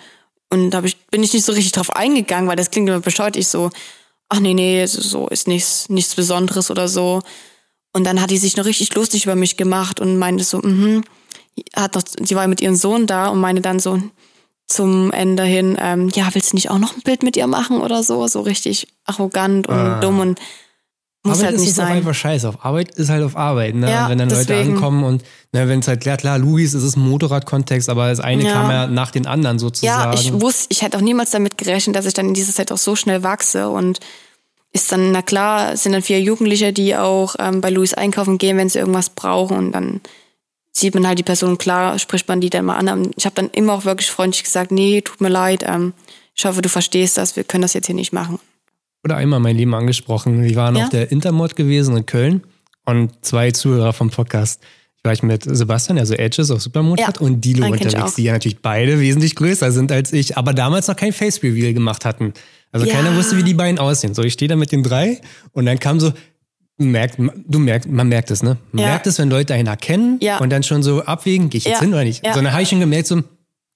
Und da ich, bin ich nicht so richtig drauf eingegangen, weil das klingt immer bescheuert. Ich so, ach nee, nee, so ist nichts, nichts Besonderes oder so. Und dann hat die sich noch richtig lustig über mich gemacht und meinte so, mhm, hat noch, sie war mit ihrem Sohn da und meinte dann so zum Ende hin, ähm, ja, willst du nicht auch noch ein Bild mit ihr machen oder so? So richtig arrogant und Ah. dumm und muss Arbeit halt ist nicht auch sein. einfach scheiße. Auf Arbeit ist halt auf Arbeit. Ne? Ja, wenn dann Leute deswegen. ankommen und ne, wenn es halt klar, klar, Luis, es ist ein Motorradkontext, aber das eine Ja. kam ja nach den anderen sozusagen. Ja, ich wusste, ich hätte auch niemals damit gerechnet, dass ich dann in dieser Zeit auch so schnell wachse und ist dann, na klar, es sind dann vier Jugendliche, die auch ähm, bei Louis einkaufen gehen, wenn sie irgendwas brauchen und dann sieht man halt die Person, klar, spricht man die dann mal an. Ich habe dann immer auch wirklich freundlich gesagt, nee, tut mir leid, ähm, ich hoffe, du verstehst das, wir können das jetzt hier nicht machen. Oder einmal mein Leben angesprochen. Wir waren Ja? auf der Intermod gewesen in Köln und zwei Zuhörer vom Podcast. Ich war ich mit Sebastian, also Edges auf Supermodcard Ja, und Dilo unterwegs, die ja natürlich beide wesentlich größer sind als ich, aber damals noch kein Face Reveal gemacht hatten. Also Ja. keiner wusste, wie die beiden aussehen. So, ich stehe da mit den drei und dann kam so, merkt, du merkst, man merkt es, ne? Man Ja. merkt es, wenn Leute einen erkennen Ja. und dann schon so abwägen, gehe ich jetzt Ja. hin oder nicht? Ja. So, dann habe ich schon gemerkt, so,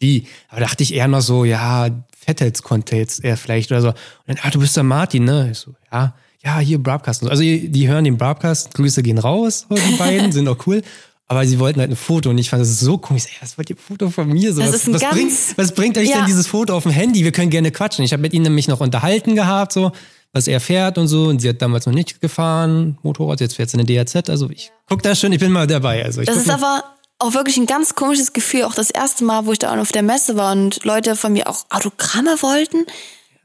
die. Aber dachte ich eher noch so, ja, Fettels-Kontext eher vielleicht oder so. Und dann, ah, du bist der Martin, ne? Ich so, ja, ja, hier Broadcast. Also die die hören den Broadcast, Grüße gehen raus, die beiden, sind auch cool. Aber sie wollten halt ein Foto und ich fand das so komisch. Ey, was wollt ihr Foto von mir? So, Das was, ist ein was, ganz- bringt, was bringt euch Ja. denn dieses Foto auf dem Handy? Wir können gerne quatschen. Ich habe mit ihnen nämlich noch unterhalten gehabt, so, was er fährt und so. Und sie hat damals noch nicht gefahren, Motorrad, jetzt fährt sie eine DRZ. Also ich guck da schon, ich bin mal dabei. Also ich Das ist aber auch wirklich ein ganz komisches Gefühl. Auch das erste Mal, wo ich da auf der Messe war und Leute von mir auch Autogramme wollten.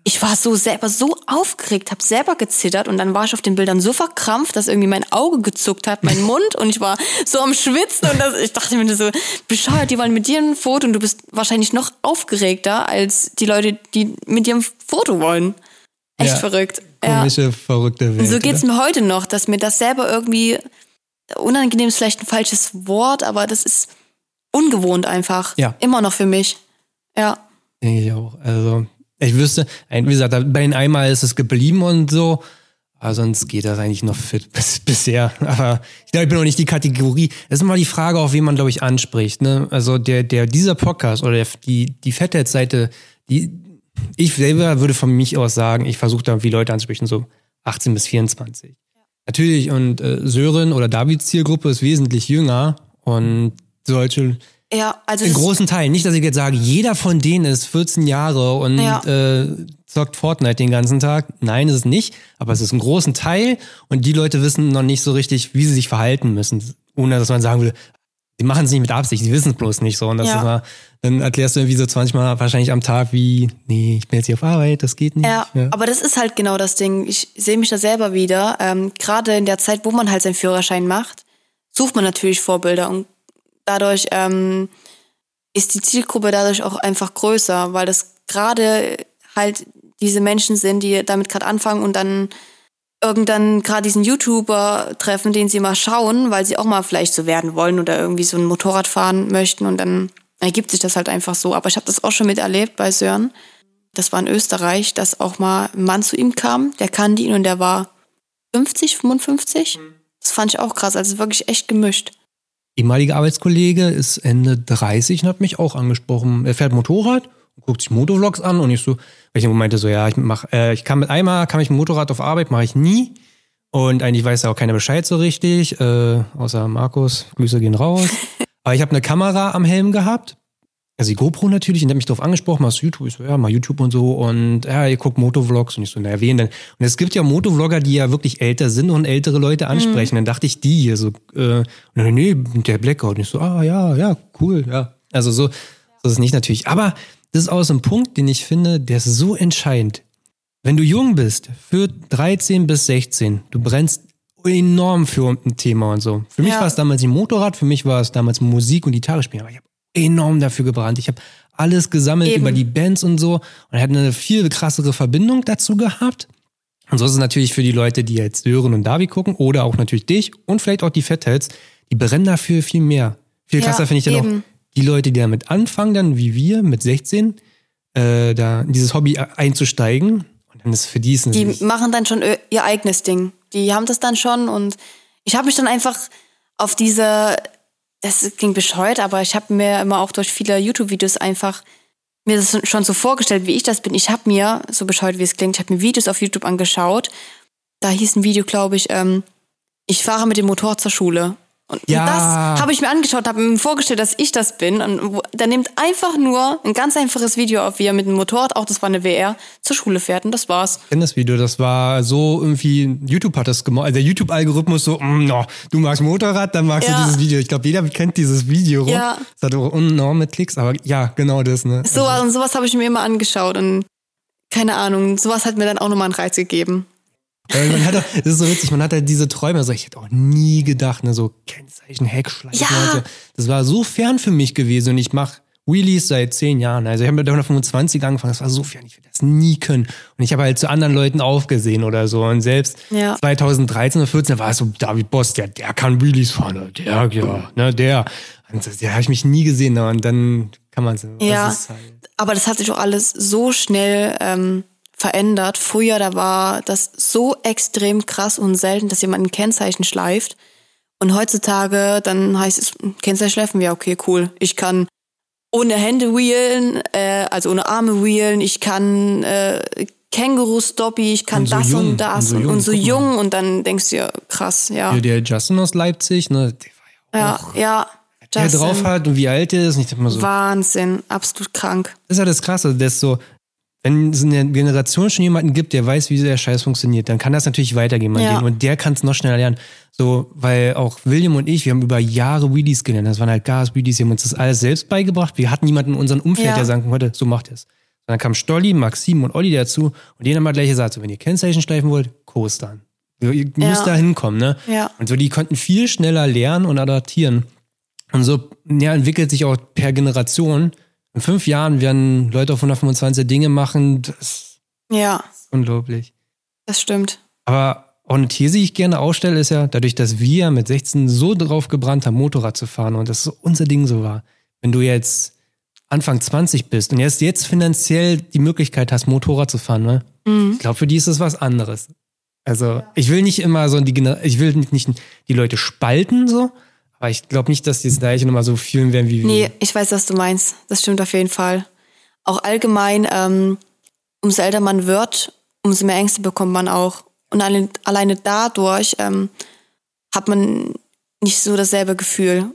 Ich war so selber so aufgeregt, habe selber gezittert und dann war ich auf den Bildern so verkrampft, dass irgendwie mein Auge gezuckt hat, mein Mund und ich war so am Schwitzen und das, ich dachte mir so, bescheuert, die wollen mit dir ein Foto und du bist wahrscheinlich noch aufgeregter als die Leute, die mit dir ein Foto wollen. Echt Ja. verrückt. Ja. Komische, verrückte Welt. So geht's oder? mir heute noch, dass mir das selber irgendwie unangenehm ist vielleicht ein falsches Wort, aber das ist ungewohnt einfach. Ja. Immer noch für mich. Ja. Denke ich auch. Also, ich wüsste, wie gesagt, bei den einmal ist es geblieben und so. Aber sonst geht das eigentlich noch fit bis, bisher. Aber ich glaube, ich bin auch nicht die Kategorie. Das ist immer die Frage, auf wen man, glaube ich, anspricht. Ne? Also der, der, dieser Podcast oder der, die, die Fathead-Seite, die, ich selber würde von mich aus sagen, ich versuche da wie Leute anzusprechen, so 18 bis 24. Natürlich, und äh, Sören oder Davids Zielgruppe ist wesentlich jünger und solche Ja, also in großen Teilen. Nicht, dass ich jetzt sage, jeder von denen ist 14 Jahre und Ja. äh, zockt Fortnite den ganzen Tag. Nein, ist es nicht. Aber es ist ein großen Teil und die Leute wissen noch nicht so richtig, wie sie sich verhalten müssen. Ohne, dass man sagen will, die machen es nicht mit Absicht, die wissen es bloß nicht so. Und das Ja. ist mal, dann erklärst du irgendwie so 20 Mal wahrscheinlich am Tag, wie, nee, ich bin jetzt hier auf Arbeit, das geht nicht. Ja, aber das ist halt genau das Ding. Ich sehe mich da selber wieder. Ähm, Gerade in der Zeit, wo man halt seinen Führerschein macht, sucht man natürlich Vorbilder und dadurch ähm, ist die Zielgruppe dadurch auch einfach größer, weil das gerade halt diese Menschen sind, die damit gerade anfangen und dann irgendwann gerade diesen YouTuber treffen, den sie mal schauen, weil sie auch mal vielleicht so werden wollen oder irgendwie so ein Motorrad fahren möchten und dann ergibt sich das halt einfach so. Aber ich habe das auch schon miterlebt bei Sören. Das war in Österreich, dass auch mal ein Mann zu ihm kam, der kannte ihn und der war 50, 55. Das fand ich auch krass, also wirklich echt gemischt. ehemaliger Arbeitskollege ist Ende 30 und hat mich auch angesprochen. Er fährt Motorrad guckt sich Motovlogs an und ich so, weil ich meinte so, ja, ich mach, äh, ich kann mit einmal, kann ich mit dem Motorrad auf Arbeit, mache ich nie. Und eigentlich weiß ja auch keiner Bescheid so richtig, äh, außer Markus, Grüße gehen raus. Aber ich habe eine Kamera am Helm gehabt. Also die GoPro natürlich, und der hat mich darauf angesprochen, machst du YouTube? Ich so, ja, mal YouTube und so. Und ja, ihr guckt Motovlogs und ich so, na, wen denn? Und es gibt ja Motovlogger, die ja wirklich älter sind und ältere Leute ansprechen. Dann dachte ich, die hier so, äh, dann, nee, der Blackout. Und ich so, ah, ja, ja, cool, ja. Also so, so ist es nicht natürlich. Aber das ist auch so ein Punkt, den ich finde, der ist so entscheidend. Wenn du jung bist, für 13 bis 16, du brennst enorm für ein Thema und so. Für mich Ja. war es damals ein Motorrad, für mich war es damals Musik und Gitarre spielen, aber ich habe enorm dafür gebrannt. Ich habe alles gesammelt Eben. über die Bands und so und hatte eine viel krassere Verbindung dazu gehabt. Und so ist es natürlich für die Leute, die jetzt Sören und Davi gucken oder auch natürlich dich und vielleicht auch die Fatheads, die brennen dafür viel mehr. Viel Ja, krasser finde ich dann auch eben. Die Leute, die damit anfangen, dann wie wir mit 16, äh, da in dieses Hobby einzusteigen. Und dann ist für die ist Die machen dann schon ihr eigenes Ding. Die haben das dann schon und ich habe mich dann einfach auf diese, das klingt bescheuert, aber ich habe mir immer auch durch viele YouTube-Videos einfach mir das schon so vorgestellt, wie ich das bin. Ich habe mir, so bescheuert wie es klingt, ich habe mir Videos auf YouTube angeschaut. Da hieß ein Video, glaube ich, ähm, ich fahre mit dem Motorrad zur Schule. Und Ja. das habe ich mir angeschaut, habe mir vorgestellt, dass ich das bin. Und der nimmt einfach nur ein ganz einfaches Video auf, wie er mit dem Motorrad, auch das war eine WR, zur Schule fährt. Und das war's. Ich kenne das Video, das war so irgendwie, YouTube hat das gemacht, also der YouTube-Algorithmus so, mm, no, du magst Motorrad, dann magst Ja. du dieses Video. Ich glaube, jeder kennt dieses Video. Ja. Das hat auch enorme Klicks, aber ja, genau das, ne? So, und sowas habe ich mir immer angeschaut und keine Ahnung, sowas hat mir dann auch nochmal einen Reiz gegeben. Weil man hat auch, das ist so witzig, man hat halt diese Träume, also ich hätte auch nie gedacht, ne, so Kennzeichen, Heckschleifen. Ja. und so. Das war so fern für mich gewesen und ich mache Wheelies seit zehn Jahren. Also ich habe mit der 125 angefangen, das war so fern, ich würde das nie können. Und ich habe halt zu anderen Leuten aufgesehen oder so. Und selbst Ja. 2013 oder 14 war es so, David Boss, der, der kann Wheelies fahren, ne, der, ja, ne, der. Und das, der habe ich mich nie gesehen, ne, und dann kann man es. Ja. Das ist halt, Aber das hat sich doch alles so schnell ähm, verändert. Früher, da war das so extrem krass und selten, dass jemand ein Kennzeichen schleift. Und heutzutage, dann heißt es, Kennzeichen schleifen, ja, okay, cool. Ich kann ohne Hände wheelen, äh, also ohne Arme wheelen, ich kann äh, Känguru-Stoppie, ich kann Und so das jung, und das und so jung, und so jung und dann denkst du ja, krass, ja. hier der Justin aus Leipzig, ne, der war ja auch Ja, ja. der Justin. drauf hat und wie alt er ist. Dachte mal so, Wahnsinn, absolut krank. Das ist ja das Krasse, dass so, wenn es in der Generation schon jemanden gibt, der weiß, wie der Scheiß funktioniert, dann kann das natürlich weitergehen. mein Ja. Und der kann es noch schneller lernen. So, weil auch William und ich, wir haben über Jahre Wheelies gelernt. Das waren halt Gas-Wheelies, wir haben uns das alles selbst beigebracht. Wir hatten niemanden in unserem Umfeld, Ja. der sagen konnte, so macht es. Dann kam Stolli, Maxim und Olli dazu und die haben mal gleich gesagt, so, wenn ihr Kennzeichen schleifen wollt, Coastern. Ihr ihr müsst da hinkommen, ne? Ja. Und so, die konnten viel schneller lernen und adaptieren. Und so ja, entwickelt sich auch per Generation. In fünf Jahren werden Leute auf 125 Dinge machen, das Ja, Das ist unglaublich. das stimmt. Aber auch eine These, die ich gerne ausstelle, ist ja, dadurch, dass wir mit 16 so drauf gebrannt haben, Motorrad zu fahren und das unser Ding so war. Wenn du jetzt Anfang 20 bist und erst jetzt finanziell die Möglichkeit hast, Motorrad zu fahren, ne? Ich glaube, für die ist es was anderes. Also, ich will nicht immer so die, ich will nicht, nicht die Leute spalten, so, aber ich glaube nicht, dass die das gleiche nochmal so fühlen werden wie wir. Nee, ich weiß, was du meinst. Das stimmt auf jeden Fall. Auch allgemein, ähm, umso älter man wird, umso mehr Ängste bekommt man auch. Und allein, alleine dadurch ähm, hat man nicht so dasselbe Gefühl.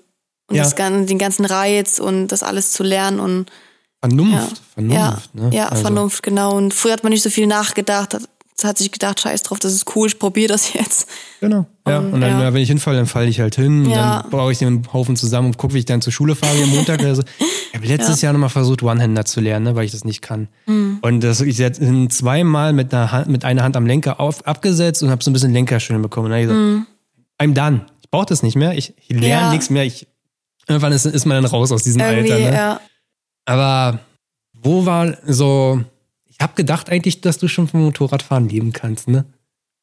Und Ja. das, den ganzen Reiz und das alles zu lernen und Vernunft, ja, Vernunft, ja, ne? ja Also, Vernunft, genau. Und früher hat man nicht so viel nachgedacht, hat, hat sich gedacht, scheiß drauf, das ist cool, ich probiere das jetzt. Genau. Ja. Um, Und dann, ja. ja, wenn ich hinfalle, dann falle ich halt hin. und Ja. Dann baue ich den Haufen zusammen und gucke, wie ich dann zur Schule fahre am Montag oder so. Ich habe letztes Jahr nochmal versucht, One-Hander zu lernen, ne, weil ich das nicht kann. Hm. Und das, ich bin zweimal mit einer, Hand, mit einer Hand am Lenker auf, abgesetzt und habe so ein bisschen Lenkerschwingen bekommen. Und dann hab ich gesagt, I'm done. Ich brauche das nicht mehr. Ich, ich lerne. Ja. nichts mehr. Ich, irgendwann ist, ist man dann raus aus diesem Irgendwie, Alter. Ne? ja. Aber wo war so, habe gedacht eigentlich, dass du schon vom Motorradfahren leben kannst, ne?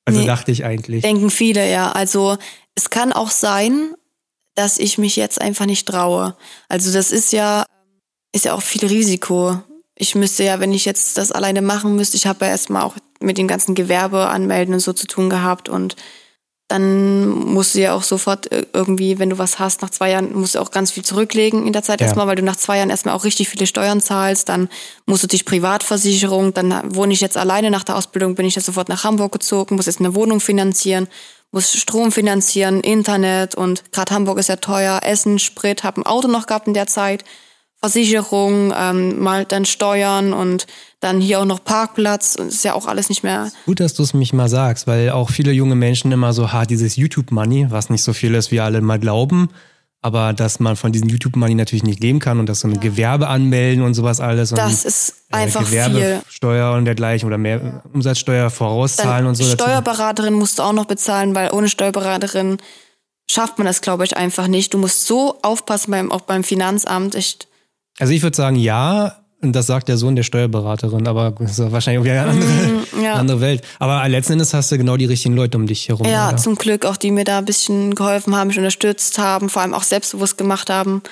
Also Nee. dachte ich eigentlich. Denken viele, ja. Also es kann auch sein, dass ich mich jetzt einfach nicht traue. Also das ist ja, ist ja auch viel Risiko. Ich müsste ja, wenn ich jetzt das alleine machen müsste, ich habe ja erstmal auch mit dem ganzen Gewerbe anmelden und so zu tun gehabt und dann musst du ja auch sofort äh, irgendwie, wenn du was hast, nach zwei Jahren musst du auch ganz viel zurücklegen in der Zeit Ja. erstmal, weil du nach zwei Jahren erstmal auch richtig viele Steuern zahlst, dann musst du dich Privatversicherung, dann wohne ich jetzt alleine. Nach der Ausbildung, bin ich jetzt sofort nach Hamburg gezogen, muss jetzt eine Wohnung finanzieren, muss Strom finanzieren, Internet. Und gerade Hamburg ist ja teuer, Essen, Sprit, habe ein Auto noch gehabt in der Zeit, Versicherung, ähm, mal dann Steuern und dann hier auch noch Parkplatz und ist ja auch alles nicht mehr Gut, dass du es mich mal sagst, weil auch viele junge Menschen immer so hart dieses YouTube-Money, was nicht so viel ist, wie alle mal glauben, aber dass man von diesem YouTube-Money natürlich nicht leben kann und dass so ein Gewerbe anmelden und sowas alles und Das ist einfach äh, viel. Gewerbesteuer und dergleichen oder mehr Umsatzsteuer vorauszahlen Dann und so. dazu. Steuerberaterin musst du auch noch bezahlen, weil ohne Steuerberaterin schafft man das, glaube ich, einfach nicht. Du musst so aufpassen, beim, auch beim Finanzamt. Echt. Also ich würde sagen, ja, und das sagt der Sohn der Steuerberaterin, aber das ist wahrscheinlich auch eine andere, Mm, ja. andere Welt. Aber letzten Endes hast du genau die richtigen Leute um dich herum. Ja, oder? zum Glück auch die mir da ein bisschen geholfen haben, mich unterstützt haben, vor allem auch selbstbewusst gemacht haben.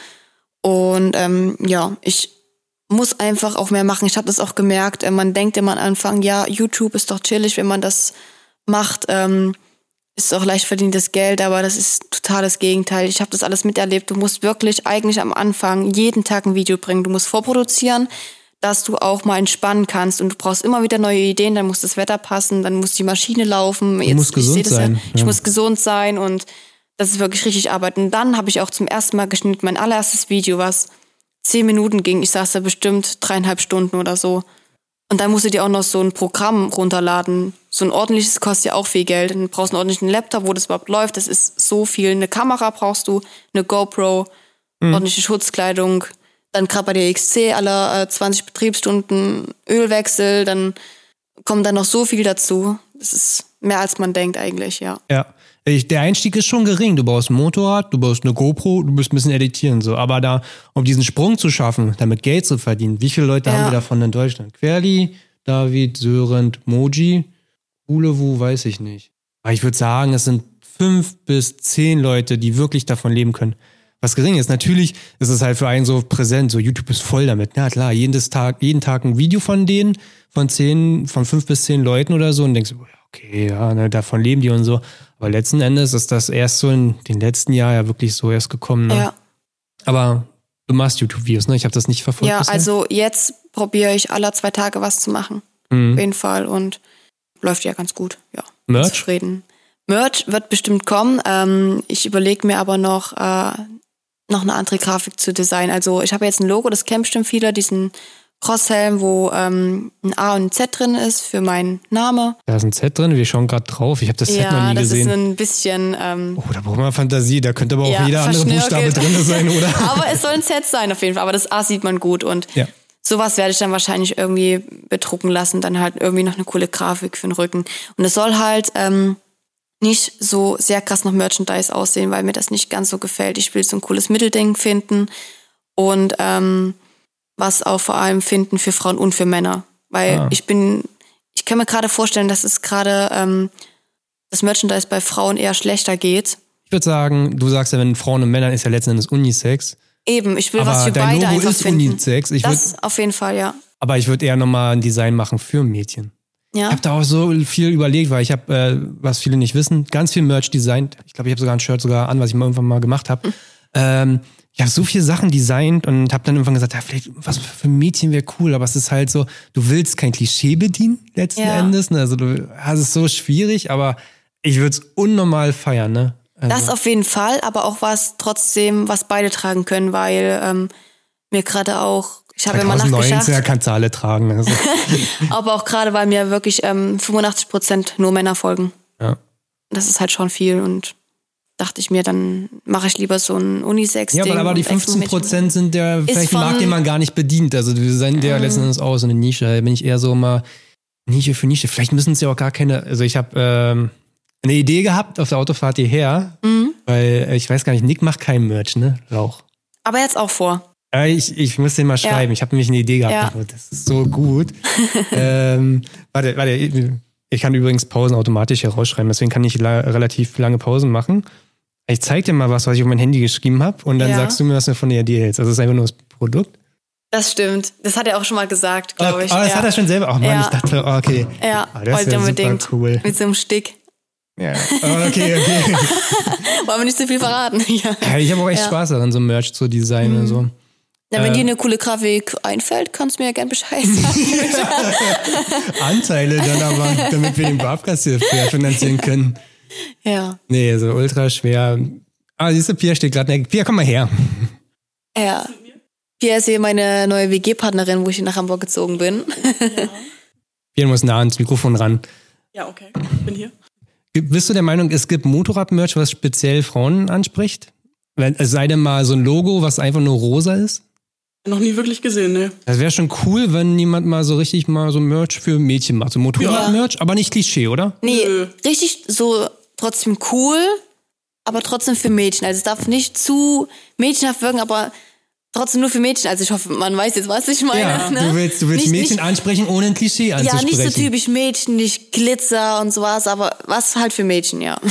Und ähm, ja, ich muss einfach auch mehr machen. Ich habe das auch gemerkt. Man denkt immer am Anfang, ja, YouTube ist doch chillig, wenn man das macht. Ähm, ist auch leicht verdientes Geld, aber das ist total das Gegenteil. Ich habe das alles miterlebt. Du musst wirklich eigentlich am Anfang jeden Tag ein Video bringen. Du musst vorproduzieren, dass du auch mal entspannen kannst. Und du brauchst immer wieder neue Ideen. Dann muss das Wetter passen, dann muss die Maschine laufen. Jetzt, musst ich gesund sein, Ja, ich ja. muss gesund sein und das ist wirklich richtig Arbeit. Und dann habe ich auch zum ersten Mal geschnitten, mein allererstes Video, was zehn Minuten ging. Ich saß da bestimmt dreieinhalb Stunden oder so. Und dann musst du dir auch noch so ein Programm runterladen. So ein ordentliches kostet ja auch viel Geld. Dann brauchst du einen ordentlichen Laptop, wo das überhaupt läuft. Das ist so viel. Eine Kamera brauchst du, eine GoPro, ordentliche Schutzkleidung. Dann gerade bei der XC alle äh, 20 Betriebsstunden Ölwechsel. Dann kommt dann noch so viel dazu. Das ist mehr als man denkt eigentlich, ja. Ja. Ich, der Einstieg ist schon gering. Du baust ein Motorrad, du baust eine GoPro, du musst ein bisschen editieren, so. Aber da, um diesen Sprung zu schaffen, damit Geld zu verdienen, wie viele Leute Ja. haben wir davon in Deutschland? Querli, David, Sörend, Moji, Ulewu, weiß ich nicht. Aber ich würde sagen, es sind fünf bis zehn Leute, die wirklich davon leben können. Was gering ist. Natürlich ist es halt für einen so präsent, so YouTube ist voll damit. Na klar, jeden Tag, jeden Tag ein Video von denen, von zehn, von fünf bis zehn Leuten oder so und denkst, okay, ja, ne, davon leben die und so. Aber letzten Endes ist das erst so in den letzten Jahren ja wirklich so erst gekommen. Ne? Ja. Aber du machst YouTube-Videos, ne? Ich habe das nicht verfolgt. Ja, bisher. also jetzt probiere ich alle zwei Tage was zu machen. Mhm. Auf jeden Fall. Und läuft ja ganz gut. Ja. Merch? Zufrieden. Merch wird bestimmt kommen. Ähm, ich überlege mir aber noch, äh, noch eine andere Grafik zu designen. Also ich habe jetzt ein Logo, das kennen bestimmt viele, diesen Crosshelm, wo ähm, ein A und ein Z drin ist für meinen Name. Da ist ein Z drin, wir schauen gerade drauf. Ich habe das noch ja, nie das gesehen. ist ein bisschen ähm, oh, da braucht man Fantasie. Da könnte aber auch ja, jeder andere Buchstabe drin sein, oder? aber es soll ein Z sein auf jeden Fall. Aber das A sieht man gut und Ja. sowas werde ich dann wahrscheinlich irgendwie bedrucken lassen, dann halt irgendwie noch eine coole Grafik für den Rücken. Und es soll halt ähm, nicht so sehr krass nach Merchandise aussehen, weil mir das nicht ganz so gefällt. Ich will so ein cooles Mittelding finden und ähm, was auch vor allem finden für Frauen und für Männer. Weil Ah. ich bin ich kann mir gerade vorstellen, dass es gerade ähm, das Merchandise bei Frauen eher schlechter geht. Ich würde sagen, du sagst ja, wenn Frauen und Männern ist ja letzten Endes Unisex. Eben, ich will Aber was für dein beide Logo einfach ist finden. Unisex. Ich würd- das auf jeden Fall, ja. Aber ich würde eher nochmal ein Design machen für Mädchen. Ich Ja. habe da auch so viel überlegt, weil ich habe, äh, was viele nicht wissen, ganz viel Merch designt. Ich glaube, ich habe sogar ein Shirt sogar an, was ich mal irgendwann mal gemacht habe. Ähm, ich habe so viele Sachen designt und habe dann irgendwann gesagt, ja, vielleicht was für Mädchen wäre cool, aber es ist halt so, du willst kein Klischee bedienen letzten Ja. Endes. Ne? Also du hast es so schwierig, aber ich würde es unnormal feiern. Ne? Also, Das auf jeden Fall, aber auch was trotzdem, was beide tragen können, weil ähm, mir gerade auch, ich habe ja 2019 nachgeschaut, kannst du alle tragen. Also, aber auch gerade, weil mir wirklich ähm, 85 Prozent nur Männer folgen. ja. Das ist halt schon viel und dachte ich mir, dann mache ich lieber so ein Unisex-Ding. Ja, aber, aber die und extra 15 Mädchen. Prozent sind der vielleicht ein Markt, den man gar nicht bedient. Also wir sind ja letzten Endes auch so eine Nische. Da bin ich eher so mal Nische für Nische. Vielleicht müssen es ja auch gar keine. Also ich habe ähm, eine Idee gehabt auf der Autofahrt hierher, Mhm. weil äh, ich weiß gar nicht, Nick macht kein Merch, ne? Rauch. Aber jetzt auch vor. Ich, ich muss den mal Ja. schreiben. Ich habe nämlich eine Idee gehabt. Ja. Das ist so gut. ähm, warte, warte. Ich, ich kann übrigens Pausen automatisch herausschreiben, deswegen kann ich la relativ lange Pausen machen. Ich zeig dir mal was, was ich auf mein Handy geschrieben habe und dann Ja. sagst du mir, was du von der Idee hältst. Also es ist einfach nur das Produkt. Das stimmt. Das hat er auch schon mal gesagt, glaube Ah, ich. ah, das ja. hat er schon selber. Ach man, Ja. ich dachte, oh, okay. Ja, Ah, das wollte unbedingt. cool. Mit so einem Stick. Ja. Ah, Okay, okay. Wollen wir nicht zu viel verraten. ja. ich habe auch echt Ja. Mhm. Spaß daran, so Merch zu designen und so. Na, wenn Äh. dir eine coole Grafik einfällt, kannst du mir ja gern Bescheid sagen. Anteile dann aber, damit wir den Podcast hier finanzieren können. Ja. Nee, so ultra schwer. Ah, siehst du, Pia steht gerade. in der- Pia, komm mal her. Ja. Hier ist hier meine neue WG-Partnerin, wo ich nach Hamburg gezogen bin. Pia muss nah ans Mikrofon ran. Ja, okay. Bin hier. Bist du der Meinung, es gibt Motorrad-Merch, was speziell Frauen anspricht? Wenn- Es sei denn mal so ein Logo, was einfach nur rosa ist? Noch nie wirklich gesehen, ne? Das wäre schon cool, wenn jemand mal so richtig mal so Merch für Mädchen macht. So Motorrad-Merch, aber nicht Klischee, oder? Nee, Nö. richtig so trotzdem cool, aber trotzdem für Mädchen. Also es darf nicht zu mädchenhaft wirken, aber trotzdem nur für Mädchen. Also ich hoffe, man weiß jetzt, was ich meine. Ja, ne? du willst, du willst Nicht- Mädchen nicht, ansprechen, ohne ein Klischee Ja, anzusprechen. nicht so typisch Mädchen, nicht Glitzer und sowas, aber was halt für Mädchen, ja.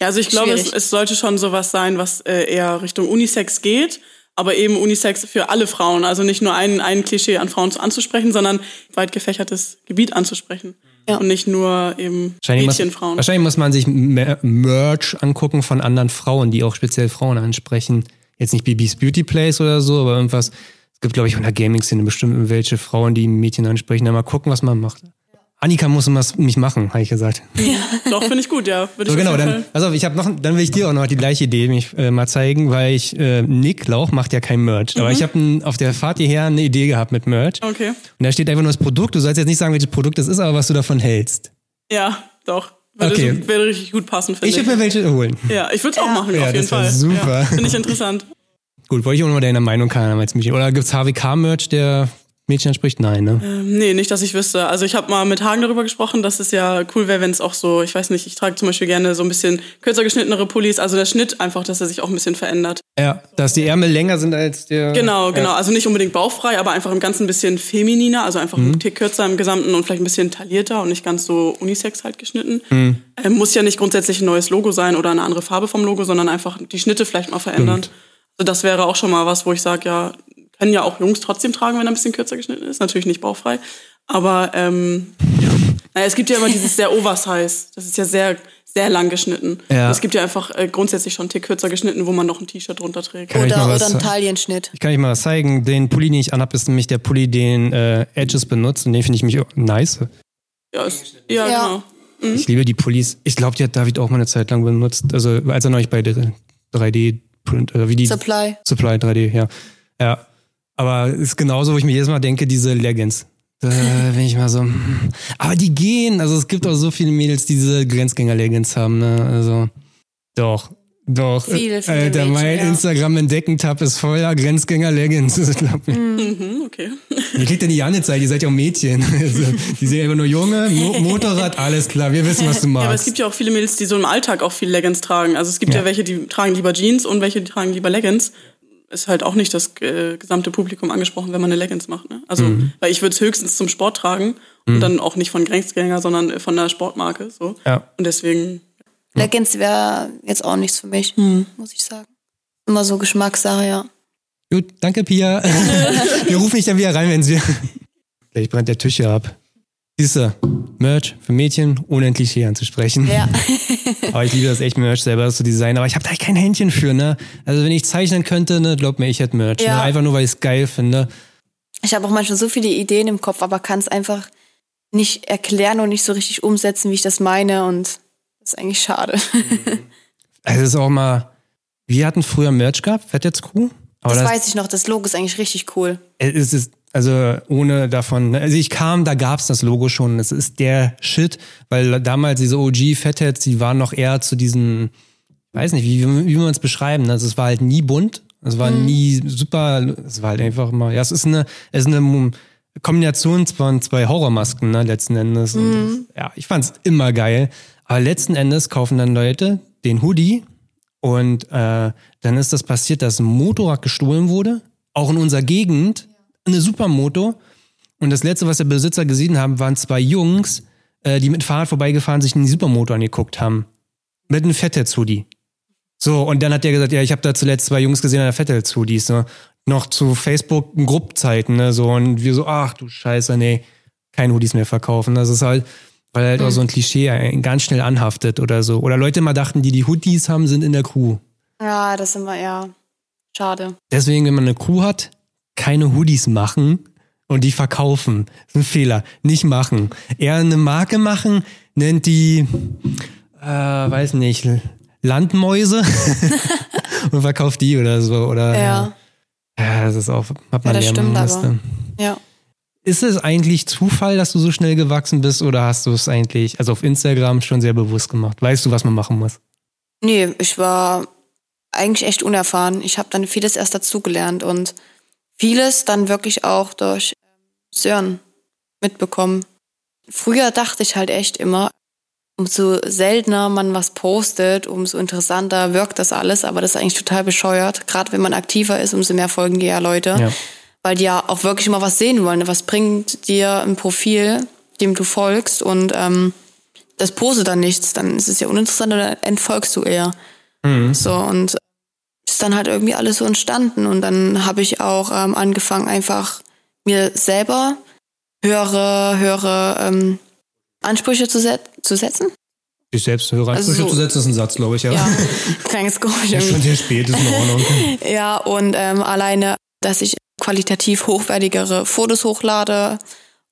Ja, also ich glaube, es, es sollte schon sowas sein, was äh, eher Richtung Unisex geht, aber eben Unisex für alle Frauen. Also nicht nur ein, ein Klischee an Frauen anzusprechen, sondern weit gefächertes Gebiet anzusprechen. Ja. Und nicht nur eben Wahrscheinlich muss, Mädchenfrauen. wahrscheinlich muss man sich Mer- Merch angucken von anderen Frauen, die auch speziell Frauen ansprechen. Jetzt nicht Bibis Beauty Place oder so, aber irgendwas. Es gibt, glaube ich, in der Gaming-Szene bestimmt welche Frauen, die Mädchen ansprechen. Dann mal gucken, was man macht. Annika muss was nicht machen, habe ich gesagt. Doch, finde ich gut, ja. Würde So ich genau, dann, pass auf, ich habe noch, dann will ich dir auch noch die gleiche Idee mich äh, mal zeigen, weil ich äh, Nick Lauch macht ja kein Merch, aber ich habe n- auf der Fahrt hierher eine Idee gehabt mit Merch. Okay. Und da steht einfach nur das Produkt. Du sollst jetzt nicht sagen, welches Produkt es ist, aber was du davon hältst. Ja, doch. Würde, Okay. so, würde richtig gut passen, finde Ich ich. würde mir welche holen. ja, ich würde es auch machen, Ja, auf jeden das Fall. super. Ja, finde ich interessant. Gut, wollte ich auch nur deine Meinung haben als Mädchen. Oder gibt's HWK-Merch, der Mädchen anspricht? Nein, ne? Ähm, nee, nicht, dass ich wüsste. Also ich habe mal mit Hagen darüber gesprochen, dass es ja cool wäre, wenn es auch so, ich weiß nicht, ich trage zum Beispiel gerne so ein bisschen kürzer geschnittenere Pullis, also der Schnitt einfach, dass er sich auch ein bisschen verändert. Ja, dass die Ärmel länger sind als der. Genau, genau. Ja. Also nicht unbedingt bauchfrei, aber einfach im Ganzen ein bisschen femininer, also einfach Mhm. ein Tick kürzer im Gesamten und vielleicht ein bisschen taillierter und nicht ganz so unisex halt geschnitten. Mhm. Ähm, muss ja nicht grundsätzlich ein neues Logo sein oder eine andere Farbe vom Logo, sondern einfach die Schnitte vielleicht mal verändern. Also das wäre auch schon mal was, wo ich sage, ja, können ja auch Jungs trotzdem tragen, wenn er ein bisschen kürzer geschnitten ist. Natürlich nicht bauchfrei. Aber ähm, ja. Naja, es gibt ja immer dieses sehr Oversize. Das ist ja sehr, sehr lang geschnitten. Ja. Es gibt ja einfach äh, grundsätzlich schon einen Tick kürzer geschnitten, wo man noch ein T-Shirt drunter trägt. Kann Oder, oder ein sagen? Taillenschnitt. Ich kann euch mal was zeigen. Den Pulli, den ich anhab, ist nämlich der Pulli, den äh, Edges benutzt. Und den finde ich mich nice. Ja, ist, ja, Ja. genau. Ich liebe die Pullis. Ich glaube, die hat David auch mal eine Zeit lang benutzt. Also als er neulich bei der 3D-Print, oder wie die Supply. Supply 3D, ja. Ja. Aber es ist genauso, wo ich mir jedes Mal denke, diese Leggings. Da bin ich mal so. hm. Aber die gehen. Also es gibt auch so viele Mädels, die diese Grenzgänger-Leggings haben, ne? Also. Doch. Doch. Viele, viele Alter, Mädchen, mein ja. Instagram-Entdecken-Tab ist voller Grenzgänger-Leggings. Mhm, okay. Ihr kriegt ja nicht angezeigt, ihr seid ja auch Mädchen. Also, die sehen einfach nur Junge, Mo Motorrad, alles klar, wir wissen, was du Ja, aber es gibt ja auch viele Mädels, die so im Alltag auch viel Leggings tragen. Also es gibt ja, Ja. welche, die tragen lieber Jeans und welche, die tragen lieber Leggings. Ist halt auch nicht das äh, gesamte Publikum angesprochen, wenn man eine Leggings macht. Ne? Also, mhm. weil ich würde es höchstens zum Sport tragen mhm. und dann auch nicht von Grenzgänger, sondern von der Sportmarke. So. Ja. Und deswegen. Leggings wäre jetzt auch nichts für mich, mhm. muss ich sagen. Immer so Geschmackssache, ja. Gut, danke, Pia. wir rufen dich dann wieder rein, wenn sie. Gleich brennt der Tisch hier ab. Siehst du, Merch für Mädchen, ein Klischee anzusprechen. Ja. aber ich liebe das echt, Merch selber zu designen. Aber ich habe da kein Händchen für, ne? Also wenn ich zeichnen könnte, ne, glaub mir, ich hätte Merch. Ne? Ja. Ne? Einfach nur, weil ich es geil finde. Ich habe auch manchmal so viele Ideen im Kopf, aber kann es einfach nicht erklären und nicht so richtig umsetzen, wie ich das meine. Und das ist eigentlich schade. Also es ist auch mal, wir hatten früher Merch gehabt, Fett jetzt Crew. das, das weiß ich noch, das Logo ist eigentlich richtig cool. Es ist also ohne davon, ne? also ich kam, da gab's das Logo schon. Es ist der Shit, weil damals diese OG Fatheads, die waren noch eher zu diesen, weiß nicht, wie, wie man es beschreiben. Also es war halt nie bunt, es war mhm. nie super, es war halt einfach immer, ja, es ist eine, es ist eine Kombination von zwei Horrormasken, ne, letzten Endes. Mhm. Und ja, ich fand's immer geil. Aber letzten Endes kaufen dann Leute den Hoodie und äh, dann ist das passiert, dass ein Motorrad gestohlen wurde, auch in unserer Gegend eine Supermoto. Und das letzte, was der Besitzer gesehen haben, waren zwei Jungs, äh, die mit Fahrrad vorbeigefahren sich die Supermoto angeguckt haben. Mit einem Fettheads-Hoodie. So, und dann hat der gesagt, ja, ich habe da zuletzt zwei Jungs gesehen an der Fettheads-Hoodies. So. Noch zu Facebook-Gruppzeiten, ne, so. Und wir so, ach du Scheiße, nee, keine Hoodies mehr verkaufen. Das ist halt, weil halt mhm. auch so ein Klischee ganz schnell anhaftet oder so. Oder Leute immer dachten, die die Hoodies haben, sind in der Crew. Ja, das ist immer, ja, schade. Deswegen, wenn man eine Crew hat, keine Hoodies machen und die verkaufen. Das ist ein Fehler. Nicht machen. Eher eine Marke machen, nennt die, äh, weiß nicht, Landmäuse und verkauft die oder so. Oder, ja. Ja, das ist auch, hat man ja, das stimmt aber. Ja. Ist es eigentlich Zufall, dass du so schnell gewachsen bist oder hast du es eigentlich, also auf Instagram schon sehr bewusst gemacht? Weißt du, was man machen muss? Nee, ich war eigentlich echt unerfahren. Ich habe dann vieles erst dazugelernt und vieles dann wirklich auch durch Sören mitbekommen. Früher dachte ich halt echt immer, umso seltener man was postet, umso interessanter wirkt das alles, aber das ist eigentlich total bescheuert. Gerade wenn man aktiver ist, umso mehr folgen dir ja Leute. Ja. Weil die ja auch wirklich mal was sehen wollen. Was bringt dir ein Profil, dem du folgst und ähm, das postet dann nichts, dann ist es ja uninteressant oder entfolgst du eher. Mhm. So und ist dann halt irgendwie alles so entstanden. Und dann habe ich auch ähm, angefangen, einfach mir selber höhere, höhere ähm, Ansprüche zu, set zu setzen. Sich selbst höhere also Ansprüche also so, zu setzen, ist ein Satz, glaube ich, ja. Ja, kleines komisch. ja, schon sehr spät, ist in Ordnung. ja, und ähm, alleine, dass ich qualitativ hochwertigere Fotos hochlade